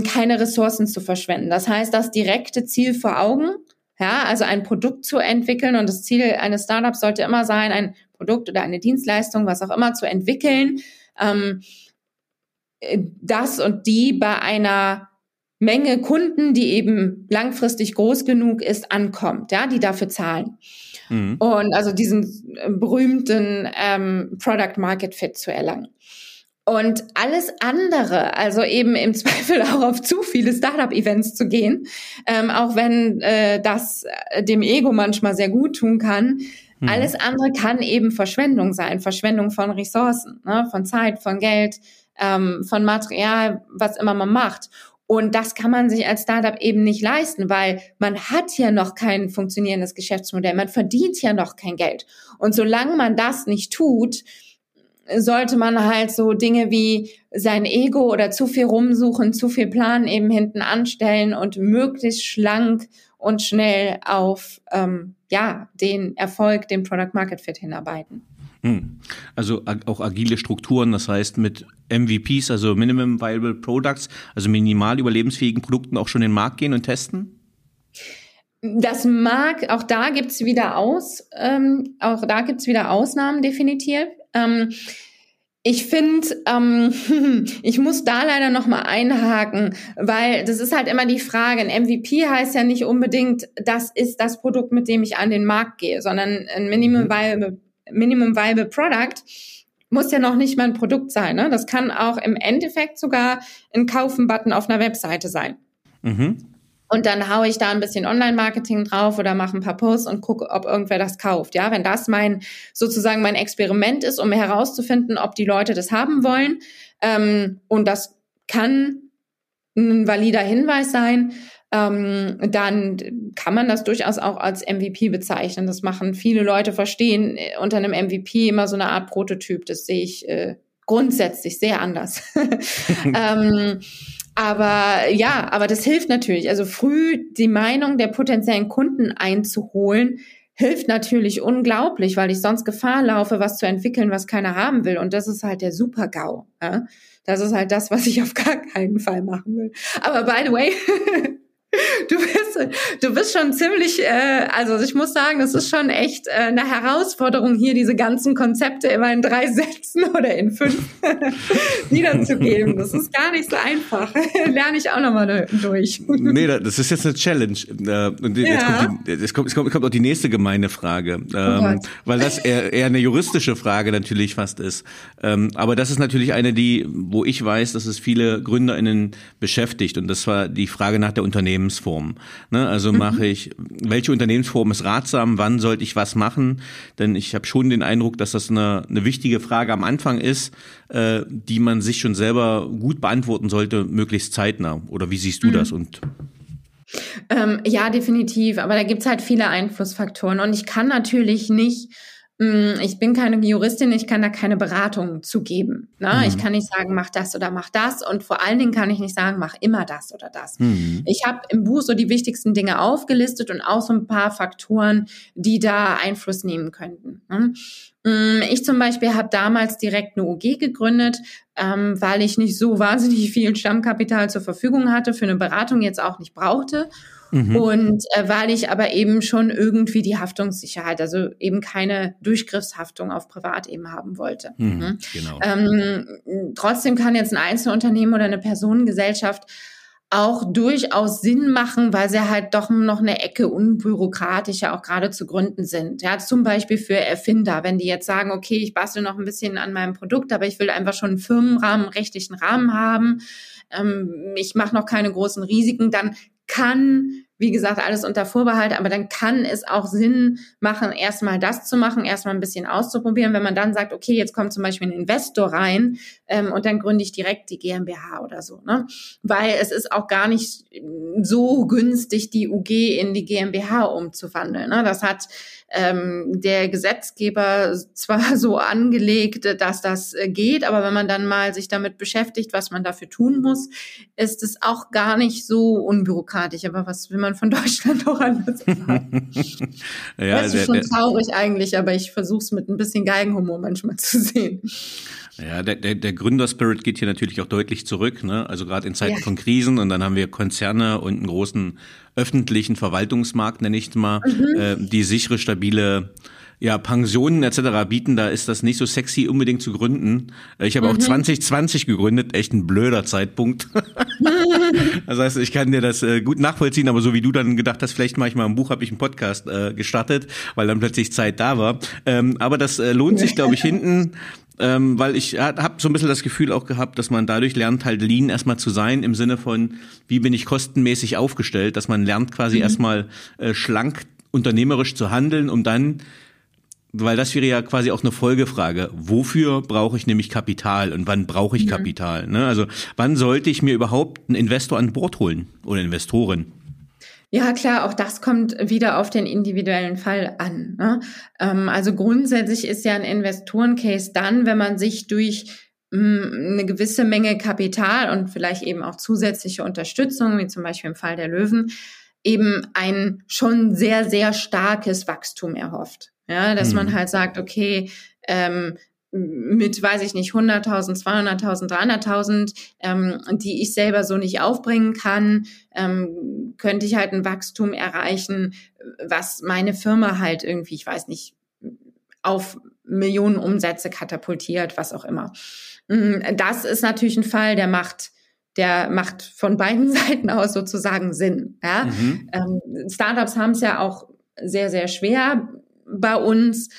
keine Ressourcen zu verschwenden. Das heißt, das direkte Ziel vor Augen, ja, also ein Produkt zu entwickeln und das Ziel eines Startups sollte immer sein, ein Produkt oder eine Dienstleistung, was auch immer, zu entwickeln, ähm, das und die bei einer Menge Kunden, die eben langfristig groß genug ist, ankommt, ja, die dafür zahlen. Mhm. Und also diesen berühmten ähm, Product Market Fit zu erlangen. Und alles andere, also eben im (laughs) Zweifel auch auf zu viele Startup-Events zu gehen, ähm, auch wenn äh, das äh, dem Ego manchmal sehr gut tun kann, mhm. alles andere kann eben Verschwendung sein, Verschwendung von Ressourcen, ne, von Zeit, von Geld, ähm, von Material, was immer man macht. Und das kann man sich als Startup eben nicht leisten, weil man hat ja noch kein funktionierendes Geschäftsmodell, man verdient ja noch kein Geld. Und solange man das nicht tut, sollte man halt so Dinge wie sein Ego oder zu viel rumsuchen, zu viel Plan eben hinten anstellen und möglichst schlank und schnell auf ähm, ja den Erfolg, den Product Market Fit hinarbeiten. Hm. Also auch agile Strukturen, das heißt mit MVPs, also Minimum Viable Products, also minimal überlebensfähigen Produkten auch schon in den Markt gehen und testen? Das mag, auch da gibt's wieder aus, ähm, auch da gibt's wieder Ausnahmen definitiv. Ähm, ich finde, ähm, (laughs) ich muss da leider noch mal einhaken, weil das ist halt immer die Frage. Ein MVP heißt ja nicht unbedingt, das ist das Produkt, mit dem ich an den Markt gehe, sondern ein Minimum mhm. Viable, Minimum Viable Product muss ja noch nicht mal ein Produkt sein. Ne? Das kann auch im Endeffekt sogar ein Kaufen-Button auf einer Webseite sein. Mhm. Und dann haue ich da ein bisschen Online-Marketing drauf oder mache ein paar Posts und gucke, ob irgendwer das kauft. Ja, wenn das mein sozusagen mein Experiment ist, um herauszufinden, ob die Leute das haben wollen, ähm, und das kann ein valider Hinweis sein, ähm, dann kann man das durchaus auch als MVP bezeichnen. Das machen viele Leute verstehen äh, unter einem MVP immer so eine Art Prototyp. Das sehe ich äh, grundsätzlich sehr anders. (laughs) ähm, aber ja, aber das hilft natürlich. Also früh die Meinung der potenziellen Kunden einzuholen, hilft natürlich unglaublich, weil ich sonst Gefahr laufe, was zu entwickeln, was keiner haben will. Und das ist halt der Super-GAU. Ja? Das ist halt das, was ich auf gar keinen Fall machen will. Aber by the way, (laughs) Du bist, du bist schon ziemlich, äh, also ich muss sagen, das ist schon echt äh, eine Herausforderung, hier diese ganzen Konzepte immer in drei (laughs) Sätzen oder in fünf (laughs) niederzugeben. Das ist gar nicht so einfach. (laughs) Lerne ich auch nochmal durch. nee, das ist jetzt eine Challenge. Äh, und jetzt, ja. kommt die, jetzt, kommt, jetzt kommt auch die nächste gemeine Frage, oh ähm, weil das eher, eher eine juristische Frage natürlich fast ist. Ähm, aber das ist natürlich eine, die, wo ich weiß, dass es viele GründerInnen beschäftigt. Und das war die Frage nach der Unternehmen Unternehmensform. Ne? Also mhm. mache ich, welche Unternehmensform ist ratsam, wann sollte ich was machen? Denn ich habe schon den Eindruck, dass das eine, eine wichtige Frage am Anfang ist, äh, die man sich schon selber gut beantworten sollte, möglichst zeitnah. Oder wie siehst du mhm. das? Und ähm, ja, definitiv. Aber da gibt's halt viele Einflussfaktoren. Und ich kann natürlich nicht ich bin keine Juristin, ich kann da keine Beratung zu geben. Ne? Mhm. Ich kann nicht sagen, mach das oder mach das. Und vor allen Dingen kann ich nicht sagen, mach immer das oder das. Mhm. Ich habe im Buch so die wichtigsten Dinge aufgelistet und auch so ein paar Faktoren, die da Einfluss nehmen könnten. Ne? Mm, ich zum Beispiel habe damals direkt eine UG gegründet, ähm, weil ich nicht so wahnsinnig (laughs) viel Stammkapital zur Verfügung hatte, für eine Beratung jetzt auch nicht brauchte. Mhm. Und äh, weil ich aber eben schon irgendwie die Haftungssicherheit, also eben keine Durchgriffshaftung auf Privat eben haben wollte. Mhm, mhm. genau. Ähm, trotzdem kann jetzt ein Einzelunternehmen oder eine Personengesellschaft auch durchaus Sinn machen, weil sie halt doch noch eine Ecke unbürokratischer auch gerade zu gründen sind. Ja, zum Beispiel für Erfinder, wenn die jetzt sagen, okay, ich bastel noch ein bisschen an meinem Produkt, aber ich will einfach schon einen Firmenrahmen, rechtlichen Rahmen haben, ähm, ich mache noch keine großen Risiken, dann kann, wie gesagt, alles unter Vorbehalt, aber dann kann es auch Sinn machen, erstmal das zu machen, erstmal ein bisschen auszuprobieren. Wenn man dann sagt, okay, jetzt kommt zum Beispiel ein Investor rein ähm, und dann gründe ich direkt die GmbH oder so, ne? Weil es ist auch gar nicht so günstig, die UG in die GmbH umzuwandeln. Ne? Das hat ähm, der Gesetzgeber zwar (laughs) so angelegt, dass das äh, geht, aber wenn man dann mal sich damit beschäftigt, was man dafür tun muss, ist es auch gar nicht so unbürokratisch. Aber was will man von Deutschland auch anders (laughs) sagen? ja, das ist schon traurig eigentlich, aber ich versuche es mit ein bisschen Geigenhumor manchmal zu sehen. Ja, der, der, der Gründerspirit geht hier natürlich auch deutlich zurück, ne? Also gerade in Zeiten ja. von Krisen und dann haben wir Konzerne und einen großen öffentlichen Verwaltungsmarkt, nenne ich es mal, mhm. äh, die sichere, stabile ja, Pensionen etc. bieten, da ist das nicht so sexy unbedingt zu gründen. Äh, ich habe mhm. auch 2020 gegründet, echt ein blöder Zeitpunkt. (laughs) das heißt, ich kann dir das äh, gut nachvollziehen, aber so wie du dann gedacht hast, vielleicht mache ich mal ein Buch, habe ich einen Podcast äh, gestartet, weil dann plötzlich Zeit da war. Ähm, aber das äh, lohnt sich, glaube ich, hinten ähm, weil ich habe so ein bisschen das Gefühl auch gehabt, dass man dadurch lernt, halt lean erstmal zu sein, im Sinne von, wie bin ich kostenmäßig aufgestellt, dass man lernt quasi mhm. erstmal äh, schlank unternehmerisch zu handeln, um dann weil das wäre ja quasi auch eine Folgefrage. Wofür brauche ich nämlich Kapital und wann brauche ich mhm. Kapital? Ne? Also wann sollte ich mir überhaupt einen Investor an Bord holen oder Investoren? Ja, klar, auch das kommt wieder auf den individuellen Fall an. Ne? Ähm, also grundsätzlich ist ja ein Investorencase dann, wenn man sich durch mh, mm, eine gewisse Menge Kapital und vielleicht eben auch zusätzliche Unterstützung, wie zum Beispiel im Fall der Löwen, eben ein schon sehr, sehr starkes Wachstum erhofft. Ja, dass mhm. man halt sagt, okay, ähm, mit, weiß ich nicht, 100.000, 200.000, 300.000, ähm, die ich selber so nicht aufbringen kann, ähm, könnte ich halt ein Wachstum erreichen, was meine Firma halt irgendwie, ich weiß nicht, auf Millionen Umsätze katapultiert, was auch immer. Mm, das ist natürlich ein Fall, der macht der macht von beiden (laughs) Seiten aus sozusagen Sinn. Ja? Mhm. Ähm, Startups haben es ja auch sehr, sehr schwer bei uns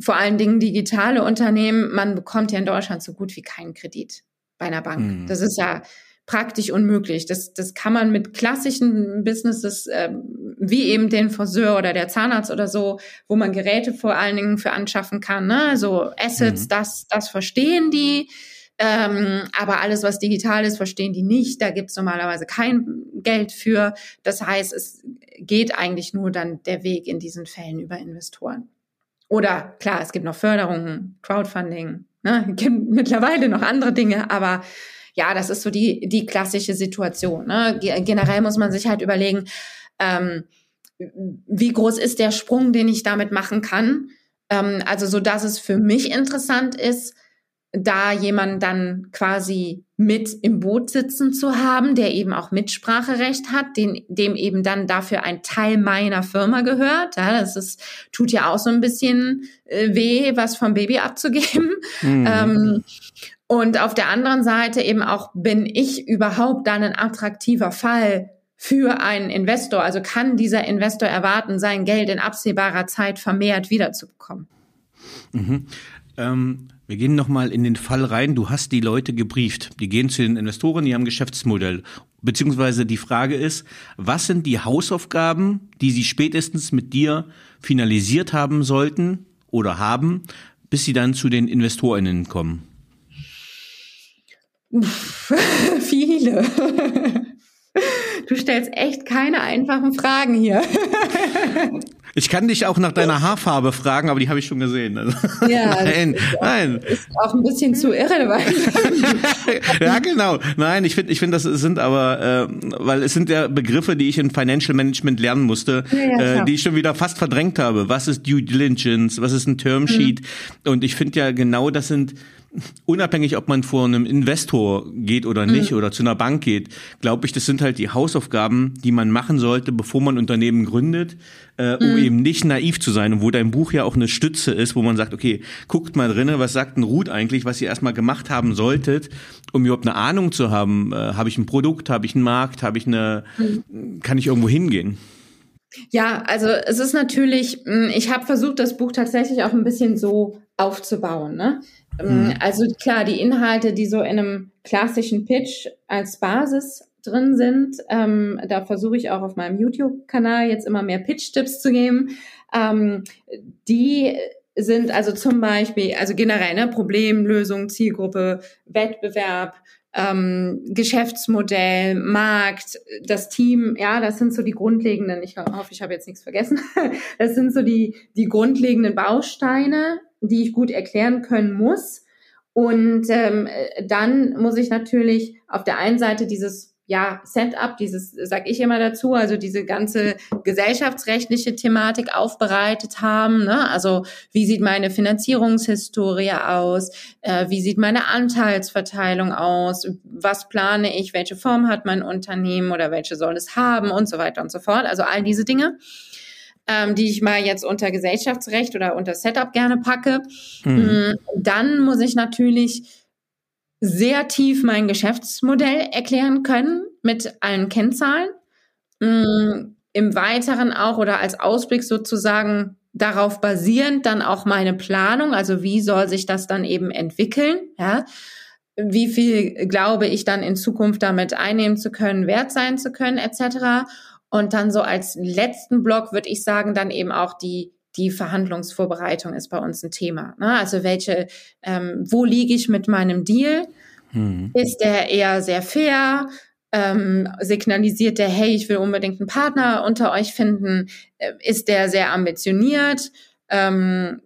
vor allen Dingen digitale Unternehmen, man bekommt ja in Deutschland so gut wie keinen Kredit bei einer Bank. Mhm. Das ist ja praktisch unmöglich. Das, das kann man mit klassischen Businesses äh, wie eben den Friseur oder der Zahnarzt oder so, wo man Geräte vor allen Dingen für anschaffen kann. Ne? So Assets, mhm. das, das verstehen die. Ähm, aber alles, was digital ist, verstehen die nicht. Da gibt's normalerweise kein Geld für. Das heißt, es geht eigentlich nur dann der Weg in diesen Fällen über Investoren. Oder klar, es gibt noch Förderungen, Crowdfunding, ne? gibt mittlerweile noch andere Dinge, aber ja, das ist so die, die klassische Situation. Ne? Generell muss man sich halt überlegen, ähm, wie groß ist der Sprung, den ich damit machen kann. Ähm, also so, dass es für mich interessant ist, da jemand dann quasi mit im Boot sitzen zu haben, der eben auch Mitspracherecht hat, den, dem eben dann dafür ein Teil meiner Firma gehört. Ja, das ist, tut ja auch so ein bisschen äh, weh, was vom Baby abzugeben. Mhm. Ähm, und auf der anderen Seite eben auch, bin ich überhaupt dann ein attraktiver Fall für einen Investor? Also kann dieser Investor erwarten, sein Geld in absehbarer Zeit vermehrt wiederzubekommen? Mhm. Ähm wir gehen nochmal in den Fall rein. Du hast die Leute gebrieft. Die gehen zu den Investoren, die haben Geschäftsmodell. Beziehungsweise die Frage ist, was sind die Hausaufgaben, die sie spätestens mit dir finalisiert haben sollten oder haben, bis sie dann zu den InvestorInnen kommen? (laughs) Viele. Du stellst echt keine einfachen Fragen hier. (laughs) Ich kann dich auch nach deiner Haarfarbe fragen, aber die habe ich schon gesehen. Also, ja, (laughs) nein, ist auch, nein. Ist auch ein bisschen zu irrelevant. (laughs) ja, genau. Nein, ich finde, ich finde, das sind aber, äh, weil es sind ja Begriffe, die ich in Financial Management lernen musste, ja, äh, die ich schon wieder fast verdrängt habe. Was ist Due Diligence? Was ist ein Termsheet? Mhm. Und ich finde ja genau, das sind unabhängig, ob man vor einem Investor geht oder nicht mhm. oder zu einer Bank geht, glaube ich, das sind halt die Hausaufgaben, die man machen sollte, bevor man Unternehmen gründet, äh, um mhm. eben nicht naiv zu sein und wo dein Buch ja auch eine Stütze ist, wo man sagt, okay, guckt mal drinne, was sagt ein Ruth eigentlich, was ihr erstmal gemacht haben solltet, um überhaupt eine Ahnung zu haben, äh, habe ich ein Produkt, habe ich einen Markt, habe ich eine, mhm. kann ich irgendwo hingehen? Ja, also es ist natürlich, hm, ich habe versucht, das Buch tatsächlich auch ein bisschen so aufzubauen. Ne? Mhm. Also klar, die Inhalte, die so in einem klassischen Pitch als Basis drin sind, ähm, da versuche ich auch auf meinem YouTube-Kanal jetzt immer mehr Pitch-Tipps zu geben. Ähm, die sind also zum Beispiel, also generell ne, Problem, Lösung, Zielgruppe, Wettbewerb, ähm, Geschäftsmodell, Markt, das Team, ja, das sind so die grundlegenden, ich hoffe, ich habe jetzt nichts vergessen, (laughs) das sind so die, die grundlegenden Bausteine, die ich gut erklären können muss. Und ähm, dann muss ich natürlich auf der einen Seite dieses ja, Setup, dieses, sag ich immer dazu, also diese ganze gesellschaftsrechtliche Thematik aufbereitet haben. Ne? Also wie sieht meine Finanzierungshistorie aus? Äh, wie sieht meine Anteilsverteilung aus? Was plane ich? Welche Form hat mein Unternehmen oder welche soll es haben? Und so weiter und so fort. Also all diese Dinge ähm, die ich mal jetzt unter Gesellschaftsrecht oder unter Setup gerne packe. Mhm. Dann muss ich natürlich sehr tief mein Geschäftsmodell erklären können. mit allen Kennzahlen. Mm, Im Weiteren auch oder als Ausblick sozusagen darauf basierend dann auch meine Planung, also wie soll sich das dann eben entwickeln, ja? Wie viel glaube ich dann in Zukunft damit einnehmen zu können, wert sein zu können, etc. Und dann so als letzten Block würde ich sagen, dann eben auch die die Verhandlungsvorbereitung ist bei uns ein Thema. Ne? Also welche, ähm, wo liege ich mit meinem Deal? Mhm. Ist der eher sehr fair? Ähm, signalisiert der, hey, ich will unbedingt einen Partner unter euch finden? Äh, ist der sehr ambitioniert? Ähm,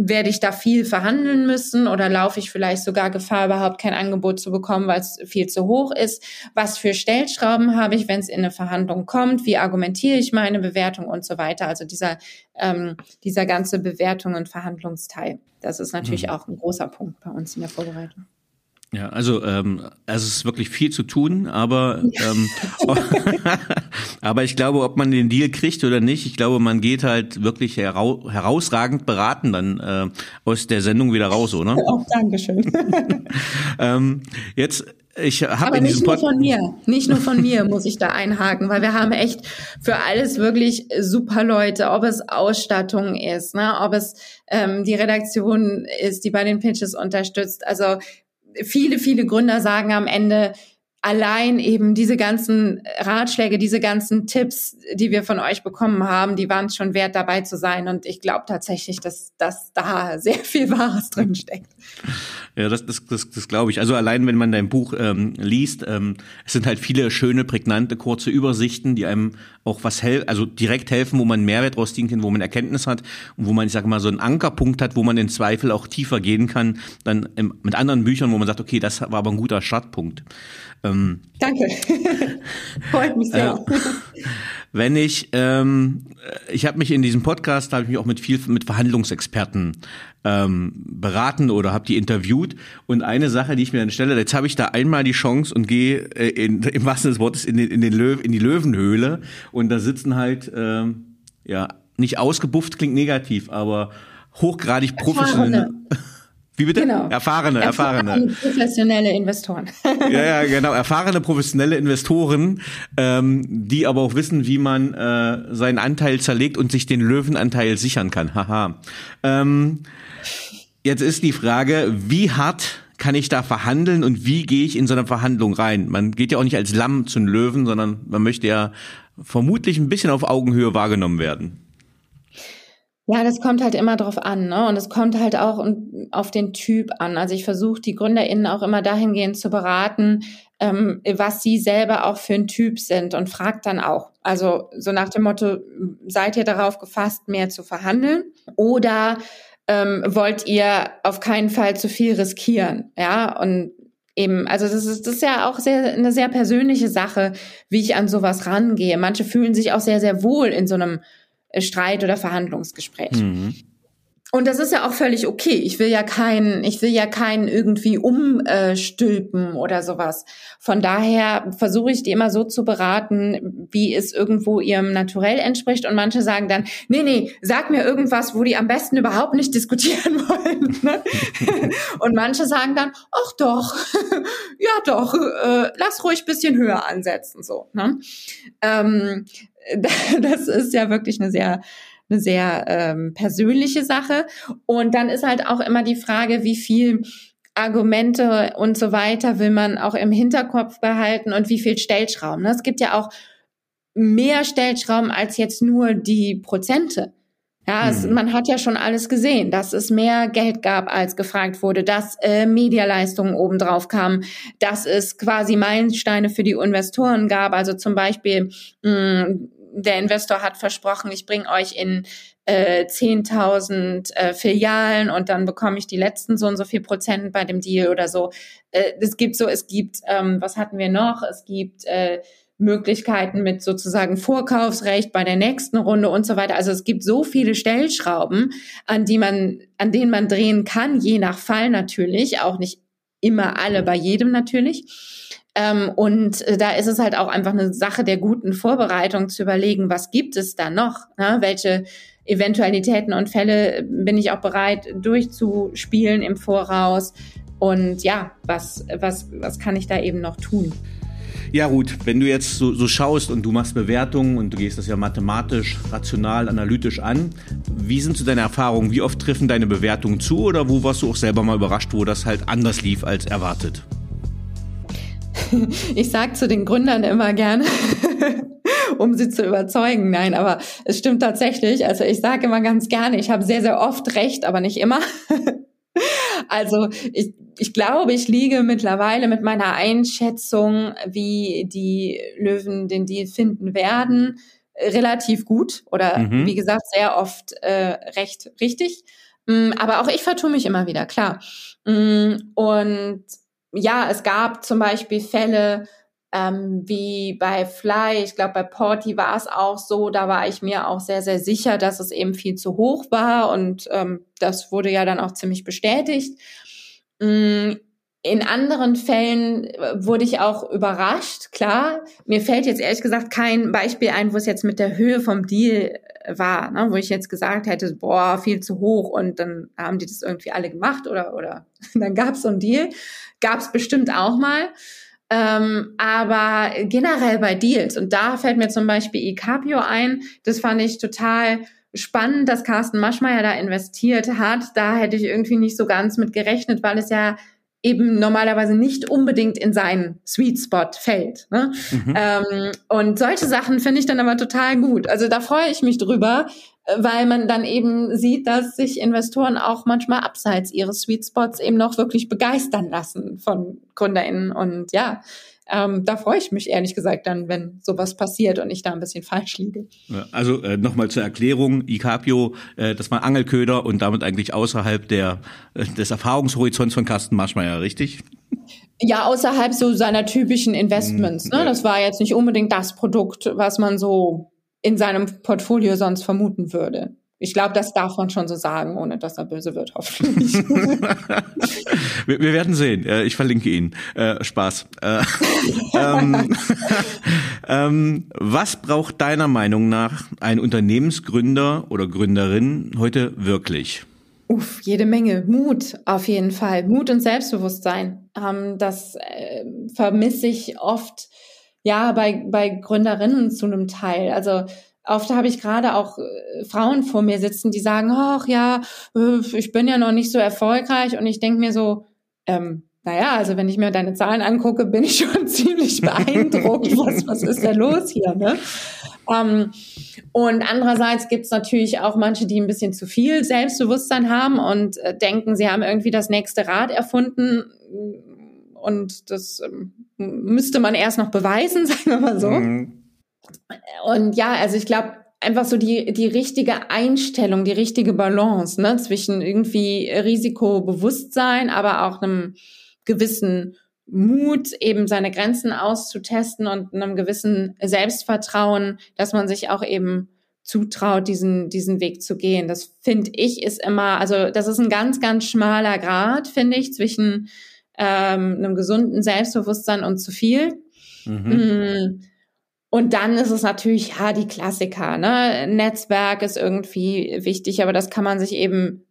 werde ich da viel verhandeln müssen oder laufe ich vielleicht sogar Gefahr, überhaupt kein Angebot zu bekommen, weil es viel zu hoch ist? Was für Stellschrauben habe ich, wenn es in eine Verhandlung kommt? Wie argumentiere ich meine Bewertung und so weiter? Also dieser, ähm, dieser ganze Bewertung und Verhandlungsteil. Das ist natürlich mhm. auch ein großer Punkt bei uns in der Vorbereitung. Ja, also ähm, es ist wirklich viel zu tun, aber ähm, (laughs) (laughs) aber ich glaube, ob man den Deal kriegt oder nicht, ich glaube, man geht halt wirklich herau herausragend beraten dann äh, aus der Sendung wieder raus, oder? (laughs) Auch Dankeschön. ähm, jetzt ich habe in diesem Podcast. nicht nur von mir, nicht nur von mir muss ich da einhaken, weil wir haben echt für alles wirklich super Leute, ob es Ausstattung ist, ne, ob es ähm, die Redaktion ist, die bei den Pitches unterstützt. Also viele, viele Gründer sagen am Ende, allein eben diese ganzen Ratschläge, diese ganzen Tipps, die wir von euch bekommen haben, die waren schon wert, dabei zu sein. Und ich glaube tatsächlich, dass, dass da sehr viel Wahres drin steckt. Ja, das, das, das, das glaube ich. Also allein, wenn man dein Buch ähm, liest, ähm, es sind halt viele schöne, prägnante, kurze Übersichten, die einem auch was helfen, also direkt helfen, wo man Mehrwert rausziehen kann, wo man Erkenntnis hat und wo man, ich sage mal, so einen Ankerpunkt hat, wo man in Zweifel auch tiefer gehen kann, dann im, mit anderen Büchern, wo man sagt, okay, das war aber ein guter Startpunkt. Ähm, Danke. (laughs) Freut mich sehr. Äh, wenn ich, ähm, ich habe mich in diesem Podcast, habe ich mich auch mit viel mit Verhandlungsexperten ähm, beraten oder habe die interviewt. Und eine Sache, die ich mir dann stelle, jetzt habe ich da einmal die Chance und gehe äh, in, im wahrsten des Wortes in, den, in, den Löw, in die Löwenhöhle und da sitzen halt, ähm, ja, nicht ausgebufft klingt negativ, aber hochgradig professionelle. Wie bitte? Genau. Erfahrene, erfahrene. erfahrene. Professionelle Investoren. (laughs) ja, ja, genau. Erfahrene professionelle Investoren, ähm, die aber auch wissen, wie man äh, seinen Anteil zerlegt und sich den Löwenanteil sichern kann. Haha. Ähm, jetzt ist die Frage, wie hart kann ich da verhandeln und wie gehe ich in so eine Verhandlung rein? Man geht ja auch nicht als Lamm zu einem Löwen, sondern man möchte ja vermutlich ein bisschen auf Augenhöhe wahrgenommen werden. Ja, das kommt halt immer drauf an, ne? Und es kommt halt auch auf den Typ an. Also ich versuche die GründerInnen auch immer dahingehend zu beraten, ähm, was sie selber auch für ein Typ sind und fragt dann auch. Also so nach dem Motto, seid ihr darauf gefasst, mehr zu verhandeln? Oder ähm, wollt ihr auf keinen Fall zu viel riskieren? Ja, und eben, also das ist, das ist ja auch sehr, eine sehr persönliche Sache, wie ich an sowas rangehe. Manche fühlen sich auch sehr, sehr wohl in so einem Streit oder Verhandlungsgespräch. Mhm. Und das ist ja auch völlig okay. Ich will ja keinen, ich will ja keinen irgendwie umstülpen oder sowas. Von daher versuche ich die immer so zu beraten, wie es irgendwo ihrem Naturell entspricht. Und manche sagen dann, nee, nee, sag mir irgendwas, wo die am besten überhaupt nicht diskutieren (laughs) wollen. Ne? (laughs) Und manche sagen dann, ach doch, (laughs) ja doch, äh, lass ruhig bisschen höher ansetzen, so. Ne? Ähm, (laughs) das ist ja wirklich eine sehr eine sehr ähm, persönliche Sache. Und dann ist halt auch immer die Frage, wie viel Argumente und so weiter will man auch im Hinterkopf behalten und wie viel Stellschrauben. Es gibt ja auch mehr Stellschrauben als jetzt nur die Prozente. Ja, es, hm. man hat ja schon alles gesehen, dass es mehr Geld gab, als gefragt wurde, dass äh, Medialeistungen obendrauf kamen, dass es quasi Meilensteine für die Investoren gab. Also zum Beispiel mh, der Investor hat versprochen, ich bringe euch in äh, 10.000 äh, Filialen und dann bekomme ich die letzten so und so viel Prozent bei dem Deal oder so. Äh, es gibt so, es gibt, ähm, was hatten wir noch? Es gibt äh, Möglichkeiten mit sozusagen Vorkaufsrecht bei der nächsten Runde und so weiter. Also es gibt so viele Stellschrauben, an die man, an denen man drehen kann, je nach Fall natürlich, auch nicht immer alle bei jedem natürlich. Ähm, und äh, da ist es halt auch einfach eine Sache der guten Vorbereitung zu überlegen, was gibt es da noch? Ne? Welche Eventualitäten und Fälle bin ich auch bereit durchzuspielen im Voraus? Und ja, was, was, was kann ich da eben noch tun? Ja gut, wenn du jetzt so, so schaust und du machst Bewertungen und du gehst das ja mathematisch, rational, analytisch an, wie sind so deine Erfahrungen? Wie oft treffen deine Bewertungen zu oder wo warst du auch selber mal überrascht, wo das halt anders lief als erwartet? (laughs) Ich sage zu den Gründern immer gerne, (laughs) um sie zu überzeugen. Nein, aber es stimmt tatsächlich. Also ich sage immer ganz gerne, ich habe sehr, sehr oft recht, aber nicht immer. (laughs) Also ich, ich glaube, ich liege mittlerweile mit meiner Einschätzung, wie die Löwen den Deal finden werden, relativ gut oder mhm. wie gesagt sehr oft äh, recht richtig. Mm, aber auch ich vertue mich immer wieder, klar. Mm, und ja, es gab zum Beispiel Fälle, ähm, wie bei Fly, ich glaube bei Porty war es auch so, da war ich mir auch sehr, sehr sicher, dass es eben viel zu hoch war und ähm, das wurde ja dann auch ziemlich bestätigt. Mm, in anderen Fällen äh, wurde ich auch überrascht, klar. Mir fällt jetzt ehrlich gesagt kein Beispiel ein, wo es jetzt mit der Höhe vom Deal äh, war, ne? wo ich jetzt gesagt hätte, boah, viel zu hoch und dann haben die das irgendwie alle gemacht oder, oder (laughs) dann gab es so ein Deal. Gab es bestimmt auch mal. Ähm, aber generell bei Deals, und da fällt mir zum Beispiel eCapio ein, das fand ich total spannend, dass Carsten Maschmeyer da investiert hat. Da hätte ich irgendwie nicht so ganz mit gerechnet, weil es ja eben normalerweise nicht unbedingt in seinen Sweet Spot fällt. Ne? Mhm. Ähm, und solche Sachen finde ich dann aber total gut. Also da freue ich mich drüber, weil man dann eben sieht, dass sich Investoren auch manchmal abseits ihres Sweet Spots eben noch wirklich begeistern lassen von GründerInnen. Und ja, ähm, da freue ich mich ehrlich gesagt dann, wenn sowas passiert und ich da ein bisschen falsch liege. Also äh, nochmal zur Erklärung, Icapio, äh, das war Angelköder und damit eigentlich außerhalb der, äh, des Erfahrungshorizonts von Carsten Marschmeier, richtig? Ja, außerhalb so seiner typischen Investments. Ne? Das war jetzt nicht unbedingt das Produkt, was man so in seinem Portfolio sonst vermuten würde. Ich glaube, das darf man schon so sagen, ohne dass er böse wird, hoffentlich. (laughs) wir, wir, werden sehen. Äh, ich verlinke ihn. Äh, Spaß. Äh, (laughs) ähm, (laughs) ähm, was braucht deiner Meinung nach ein Unternehmensgründer oder Gründerin heute wirklich? Uff, jede Menge. Mut auf jeden Fall. Mut und Selbstbewusstsein. Ähm, das äh, vermisse ich oft ja, bei, bei Gründerinnen zu einem Teil. Also oft habe ich gerade auch äh, Frauen vor mir sitzen, die sagen, ach ja, äh, ich bin ja noch nicht so erfolgreich. Und ich denke mir so, ähm, naja, also wenn ich mir deine Zahlen angucke, bin ich (laughs) schon ziemlich (laughs) beeindruckt. was, was ist da los hier? Ne? Ähm, und andererseits gibt es natürlich auch manche, die ein bisschen zu viel Selbstbewusstsein haben und äh, denken, sie haben irgendwie das nächste Rad erfunden und das ähm, müsste man erst noch beweisen, (laughs) sagen wir mal so. Mhm. Und ja, also ich glaube, einfach so die, die richtige Einstellung, die richtige Balance ne, zwischen irgendwie Risikobewusstsein, aber auch einem gewissen Mut, eben seine Grenzen auszutesten und einem gewissen Selbstvertrauen, dass man sich auch eben zutraut, diesen, diesen Weg zu gehen. Das finde ich ist immer, also das ist ein ganz, ganz schmaler Grad, finde ich, zwischen ähm, einem gesunden Selbstbewusstsein und zu viel. Mhm. Und dann ist es natürlich, ja, die Klassiker, ne? Netzwerk ist irgendwie wichtig, aber das kann man sich eben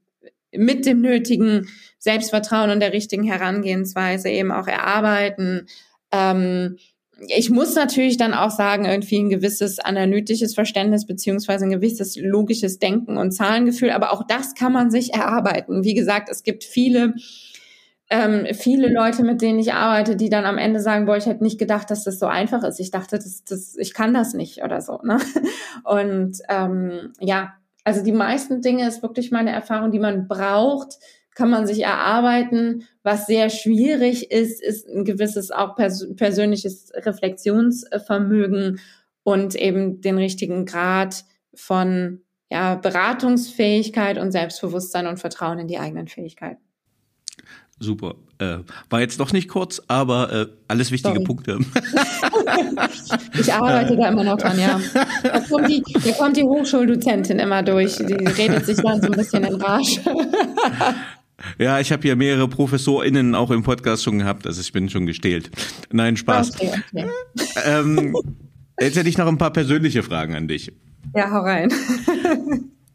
mit dem nötigen Selbstvertrauen und der richtigen Herangehensweise eben auch erarbeiten. Ähm, ich muss natürlich dann auch sagen, irgendwie ein gewisses analytisches Verständnis beziehungsweise ein gewisses logisches Denken und Zahlengefühl, aber auch das kann man sich erarbeiten. Wie gesagt, es gibt viele ähm, viele Leute, mit denen ich arbeite, die dann am Ende sagen, boah, ich hätte nicht gedacht, dass das so einfach ist. Ich dachte, das, das, ich kann das nicht oder so. Ne? (laughs) Und ähm, ja, also die meisten Dinge ist wirklich meine Erfahrung, die man braucht, kann man sich erarbeiten. Was sehr schwierig ist, ist ein gewisses auch pers persönliches Reflexionsvermögen und eben den richtigen Grad von ja, Beratungsfähigkeit und Selbstbewusstsein und Vertrauen in die eigenen Fähigkeiten. Super. Äh, war jetzt doch nicht kurz, aber äh, alles wichtige Sorry. Punkte. (laughs) ich arbeite da immer noch dran, ja. Da kommt, die, da kommt die Hochschuldozentin immer durch. Die redet sich dann so ein bisschen in Rage. (laughs) Ja, ich habe hier mehrere ProfessorInnen auch im Podcast schon gehabt, also ich bin schon gestählt. Nein, Spaß. Okay, okay. (laughs) Ähm, jetzt hätte ich noch ein paar persönliche Fragen an dich. Ja, hau rein.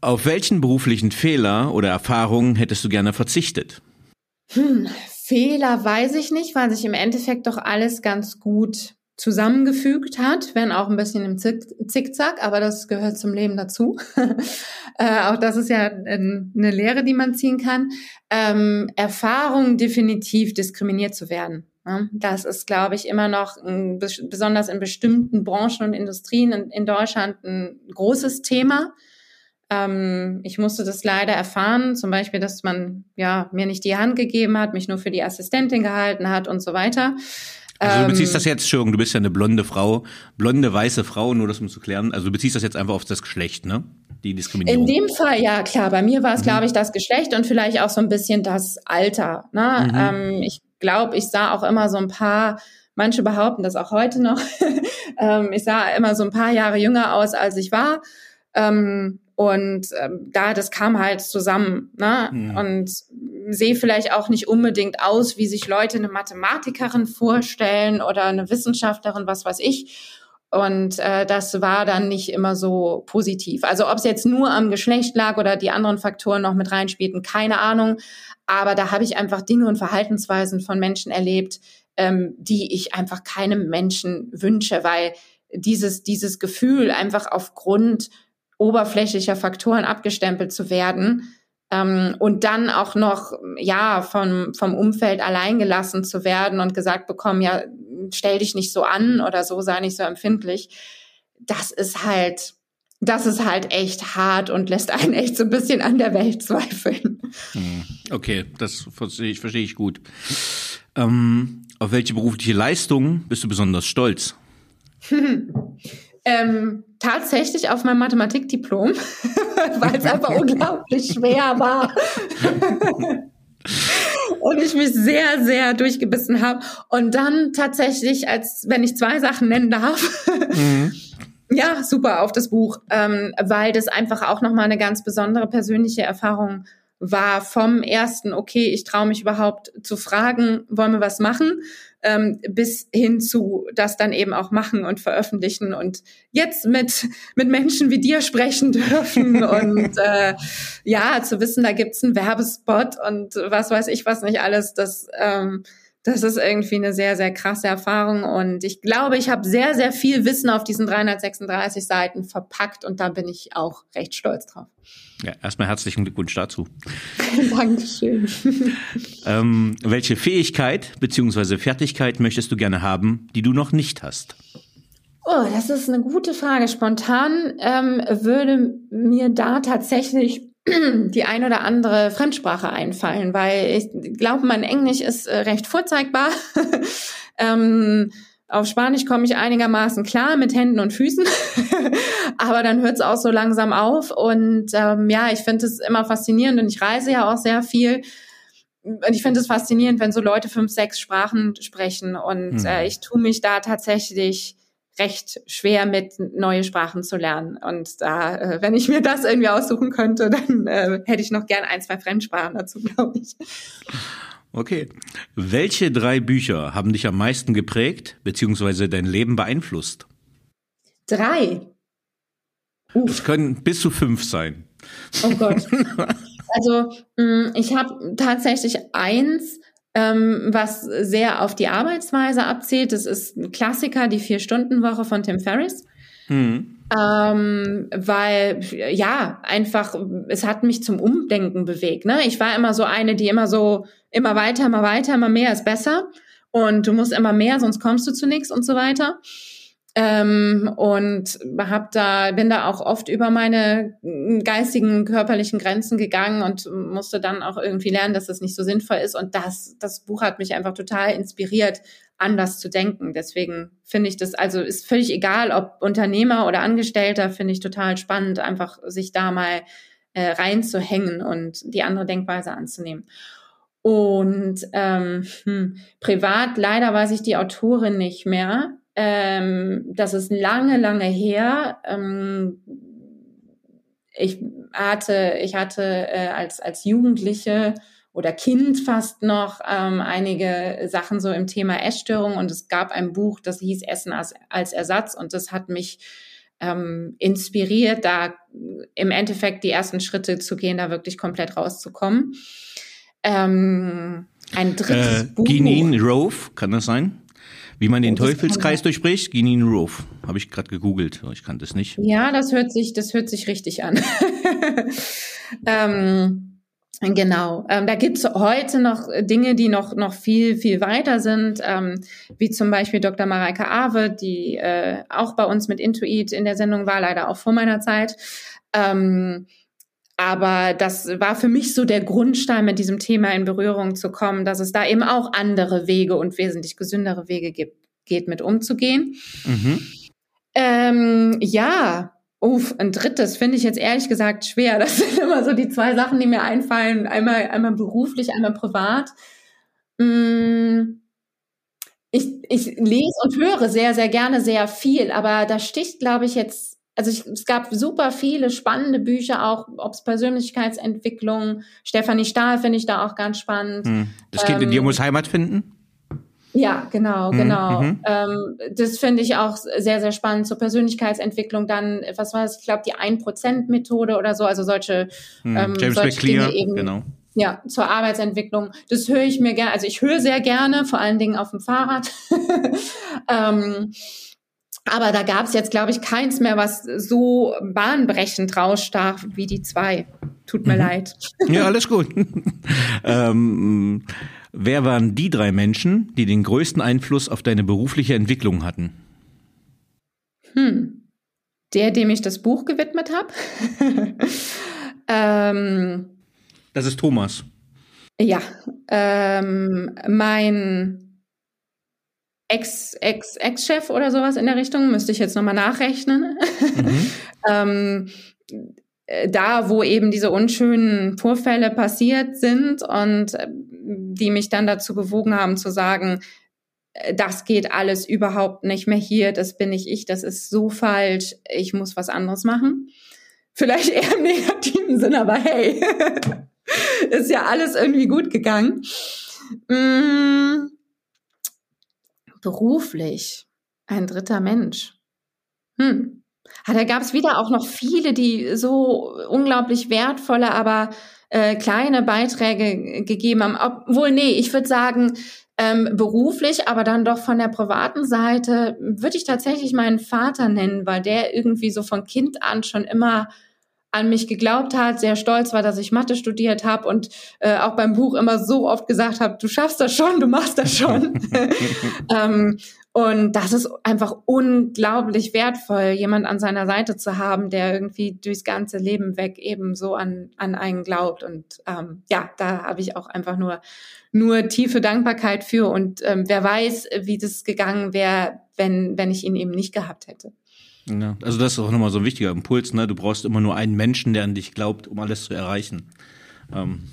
Auf welchen beruflichen Fehler oder Erfahrungen hättest du gerne verzichtet? Hm, Fehler weiß ich nicht, weil sich im Endeffekt doch alles ganz gut zusammengefügt hat, wenn auch ein bisschen im Zickzack, aber das gehört zum Leben dazu. (laughs) äh, auch das ist ja eine Lehre, die man ziehen kann. Ähm, Erfahrung definitiv diskriminiert zu werden. Ne? Das ist, glaube ich, immer noch ein, besonders in bestimmten Branchen und Industrien in, in Deutschland ein großes Thema. Ähm, ich musste das leider erfahren, zum Beispiel, dass man ja mir nicht die Hand gegeben hat, mich nur für die Assistentin gehalten hat und so weiter. Also du beziehst ähm, das jetzt, Entschuldigung, du bist ja eine blonde Frau, blonde, weiße Frau, nur das um zu klären. Also du beziehst das jetzt einfach auf das Geschlecht, ne? Die Diskriminierung. In dem Fall, ja, klar. Bei mir war es, mhm. glaube ich, das Geschlecht und vielleicht auch so ein bisschen das Alter. Ne? Mhm. Ähm, ich glaube, ich sah auch immer so ein paar, manche behaupten das auch heute noch, (laughs) ähm, ich sah immer so ein paar Jahre jünger aus, als ich war. Ähm, und ähm, da, das kam halt zusammen. Ne? Mhm. Und sehe vielleicht auch nicht unbedingt aus, wie sich Leute eine Mathematikerin vorstellen oder eine Wissenschaftlerin, was weiß ich. Und äh, das war dann nicht immer so positiv. Also ob es jetzt nur am Geschlecht lag oder die anderen Faktoren noch mit reinspielten, keine Ahnung. Aber da habe ich einfach Dinge und Verhaltensweisen von Menschen erlebt, ähm, die ich einfach keinem Menschen wünsche, weil dieses, dieses Gefühl einfach aufgrund oberflächlicher Faktoren abgestempelt zu werden ähm, und dann auch noch ja vom vom Umfeld allein gelassen zu werden und gesagt bekommen, ja stell dich nicht so an oder so sei nicht so empfindlich. Das ist halt das ist halt echt hart und lässt einen echt so ein bisschen an der Welt zweifeln. Hm, okay, das verstehe ich, verstehe ich gut. Ähm, auf welche berufliche Leistung bist du besonders stolz? (laughs) Ähm, tatsächlich auf mein Mathematikdiplom, (laughs) weil es einfach unglaublich schwer war. (laughs) und ich mich sehr, sehr durchgebissen habe. Und dann tatsächlich, als wenn ich zwei Sachen nennen darf, mhm. (laughs) ja, super auf das Buch, ähm, weil das einfach auch nochmal eine ganz besondere persönliche Erfahrung war vom ersten, okay, ich traue mich überhaupt zu fragen, wollen wir was machen, ähm, bis hin zu das dann eben auch machen und veröffentlichen und jetzt mit, mit Menschen wie dir sprechen dürfen (laughs) und äh, ja, zu wissen, da gibt's einen Werbespot und was weiß ich was nicht alles, das ähm, das ist irgendwie eine sehr, sehr krasse Erfahrung. Und ich glaube, ich habe sehr, sehr viel Wissen auf diesen 336 Seiten verpackt und da bin ich auch recht stolz drauf. Ja, erstmal herzlichen Glückwunsch dazu. (laughs) Dankeschön. ähm, welche Fähigkeit bzw. Fertigkeit möchtest du gerne haben, die du noch nicht hast? Oh, das ist eine gute Frage. Spontan ähm, würde mir da tatsächlich (clears throat) die ein oder andere Fremdsprache einfallen, weil ich glaube, mein Englisch ist äh, recht vorzeigbar. (laughs) ähm, auf Spanisch komme ich einigermaßen klar mit Händen und Füßen, (laughs) aber dann hört es auch so langsam auf. Und ähm, ja, ich finde es immer faszinierend und ich reise ja auch sehr viel. Und ich finde es faszinierend, wenn so Leute fünf, sechs Sprachen sprechen. Und mhm. äh, ich tue mich da tatsächlich recht schwer mit neue Sprachen zu lernen. Und da, äh, wenn ich mir das irgendwie aussuchen könnte, (laughs) dann äh, hätte ich noch gern ein, zwei Fremdsprachen dazu, (laughs) glaube ich. Okay. Welche drei Bücher haben dich am meisten geprägt, beziehungsweise dein Leben beeinflusst? Drei. Es können bis zu fünf sein. Oh Gott. (laughs) Also mm, ich habe tatsächlich eins, ähm, was sehr auf die Arbeitsweise abzielt. Das ist ein Klassiker, die Vier-Stunden-Woche von Tim Ferriss. Mhm. Ähm, weil, ja, einfach, es hat mich zum Umdenken bewegt. Ne? Ich war immer so eine, die immer so, immer weiter, immer weiter, immer mehr ist besser. Und du musst immer mehr, sonst kommst du zu nichts und so weiter. Ähm, und hab da, bin da auch oft über meine geistigen, körperlichen Grenzen gegangen und musste dann auch irgendwie lernen, dass das nicht so sinnvoll ist. Und das, das Buch hat mich einfach total inspiriert, anders zu denken. Deswegen finde ich das, also ist völlig egal, ob Unternehmer oder Angestellter, finde ich total spannend, einfach sich da mal äh, reinzuhängen und die andere Denkweise anzunehmen. Und ähm, hm, privat, leider weiß ich die Autorin nicht mehr. Ähm, das ist lange, lange her. Ähm, ich hatte, ich hatte äh, als, als Jugendliche oder Kind fast noch ähm, einige Sachen so im Thema Essstörung und es gab ein Buch, das hieß Essen als, als Ersatz und das hat mich ähm, inspiriert, da im Endeffekt die ersten Schritte zu gehen, da wirklich komplett rauszukommen. Ähm, ein drittes äh, Buch. Ginin Rove, kann das sein? Wie man den Teufelskreis durchbricht, Ginin Roof. Habe ich gerade gegoogelt. Ich kannte es nicht. Ja, das hört sich, das hört sich richtig an. (laughs) ähm, Genau, ähm, da gibt's heute noch Dinge, die noch, noch viel, viel weiter sind, ähm, wie zum Beispiel Dr. Mareike Awe, die äh, auch bei uns mit Intuit in der Sendung war, leider auch vor meiner Zeit. Ähm, aber das war für mich so der Grundstein, mit diesem Thema in Berührung zu kommen, dass es da eben auch andere Wege und wesentlich gesündere Wege gibt, geht, mit umzugehen. Mhm. Ähm, ja, Uff, ein drittes finde ich jetzt ehrlich gesagt schwer. Das (laughs) sind immer so die zwei Sachen, die mir einfallen. Einmal, einmal beruflich, einmal privat. Mm, ich, ich lese und höre sehr, sehr gerne sehr viel, aber da sticht, glaube ich, jetzt, also ich, es gab super viele spannende Bücher, auch ob es Persönlichkeitsentwicklung, Stefanie Stahl finde ich da auch ganz spannend. Hm. Das Kind ähm, in dir muss Heimat finden? Ja, genau, mhm, genau. Mhm. Ähm, das finde ich auch sehr, sehr spannend zur Persönlichkeitsentwicklung. Dann, was war das? Ich glaube, die 1%-Methode oder so, also solche, mhm. ähm, James solche McClear, Dinge eben. Genau. Ja, zur Arbeitsentwicklung. Das höre ich mir gerne, also ich höre sehr gerne, vor allen Dingen auf dem Fahrrad. (laughs) ähm, aber da gab es jetzt, glaube ich, keins mehr, was so bahnbrechend rausstach wie die zwei. Tut mir mhm. leid. Ja, (laughs) alles gut. (laughs) ähm, Wer waren die drei Menschen, die den größten Einfluss auf deine berufliche Entwicklung hatten? Hm. Der, dem ich das Buch gewidmet habe. (laughs) ähm, das ist Thomas. Ja, ähm, mein Ex, Ex, Ex-Chef oder sowas in der Richtung, müsste ich jetzt nochmal nachrechnen. Mhm. (laughs) ähm, äh, da, wo eben diese unschönen Vorfälle passiert sind und äh, die mich dann dazu bewogen haben zu sagen, äh, das geht alles überhaupt nicht mehr hier, das bin nicht ich, das ist so falsch, ich muss was anderes machen. Vielleicht eher im negativen Sinn, aber hey, (laughs) ist ja alles irgendwie gut gegangen. Mmh. Beruflich, ein dritter Mensch. Hm. Ah, da gab es wieder auch noch viele, die so unglaublich wertvolle, aber äh, kleine Beiträge gegeben haben. Obwohl, nee, ich würde sagen, ähm, beruflich, aber dann doch von der privaten Seite würde ich tatsächlich meinen Vater nennen, weil der irgendwie so von Kind an schon immer an mich geglaubt hat, sehr stolz war, dass ich Mathe studiert habe und äh, auch beim Buch immer so oft gesagt habe, du schaffst das schon, du machst das schon. (laughs) (laughs) ähm, und das ist einfach unglaublich wertvoll, jemand an seiner Seite zu haben, der irgendwie durchs ganze Leben weg eben so an, an einen glaubt. Und ähm, ja, da habe ich auch einfach nur, nur tiefe Dankbarkeit für. Und ähm, wer weiß, wie das gegangen wäre, wenn, wenn ich ihn eben nicht gehabt hätte. Ja, also das ist auch nochmal so ein wichtiger Impuls, ne? Du brauchst immer nur einen Menschen, der an dich glaubt, um alles zu erreichen. Ähm,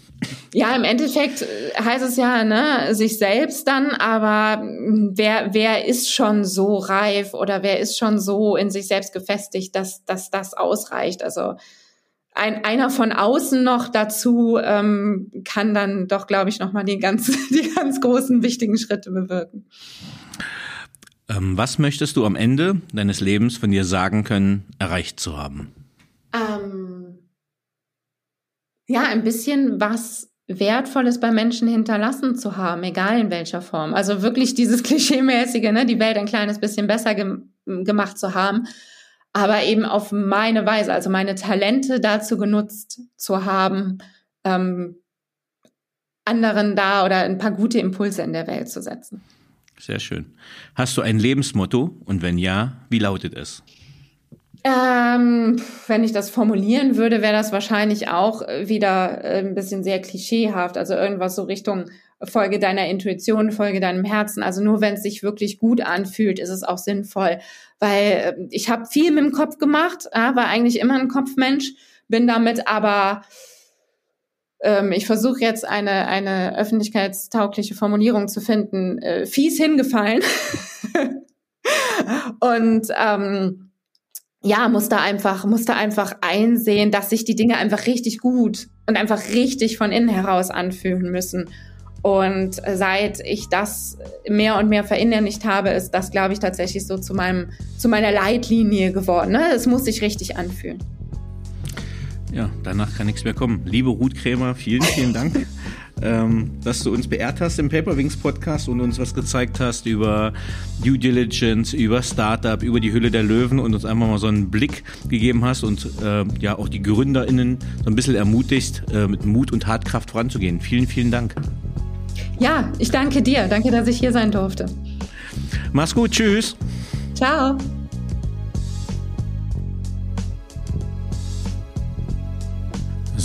ja, im Endeffekt äh, heißt es ja, ne, sich selbst dann, aber hm, wer, wer ist schon so reif oder wer ist schon so in sich selbst gefestigt, dass, dass das ausreicht? Also ein, einer von außen noch dazu ähm, kann dann doch, glaube ich, nochmal die ganz, (laughs) die ganz großen, wichtigen Schritte bewirken. Ähm, was möchtest du am Ende deines Lebens von dir sagen können, erreicht zu haben? Ähm ja, ein bisschen was Wertvolles bei Menschen hinterlassen zu haben, egal in welcher Form. Also wirklich dieses (laughs) Klischeemäßige, ne, die Welt ein kleines bisschen besser ge gemacht zu haben, aber eben auf meine Weise, also meine Talente dazu genutzt zu haben, ähm, anderen da oder ein paar gute Impulse in der Welt zu setzen. Sehr schön. Hast du ein Lebensmotto und wenn ja, wie lautet es? Ähm, wenn ich das formulieren würde, wäre das wahrscheinlich auch äh, wieder äh, ein bisschen sehr klischeehaft. Also irgendwas so Richtung Folge deiner Intuition, Folge deinem Herzen. Also nur wenn es sich wirklich gut anfühlt, ist es auch sinnvoll. Weil äh, ich habe viel mit dem Kopf gemacht, war eigentlich immer ein Kopfmensch, bin damit aber ähm, ich versuche jetzt eine, eine öffentlichkeitstaugliche Formulierung zu finden, äh, fies hingefallen. (laughs) Und ähm, ja, muss da einfach, muss einfach einsehen, dass sich die Dinge einfach richtig gut und einfach richtig von innen heraus anfühlen müssen. Und seit ich das mehr und mehr verinnerlicht habe, ist das, glaube ich, tatsächlich so zu meinem, zu meiner Leitlinie geworden. Ne? Es muss sich richtig anfühlen. Ja, danach kann nichts mehr kommen. Liebe Ruth Krämer, vielen, vielen Dank. (laughs) ähm, dass du uns beehrt hast im Paperwings Podcast und uns was gezeigt hast über Due Diligence, über Startup, über die Hülle der Löwen und uns einfach mal so einen Blick gegeben hast und äh, ja auch die GründerInnen so ein bisschen ermutigst, äh, mit Mut und Tatkraft voranzugehen. Vielen, vielen Dank. Ja, ich danke dir. Danke, dass ich hier sein durfte. Mach's gut. Tschüss. Ciao.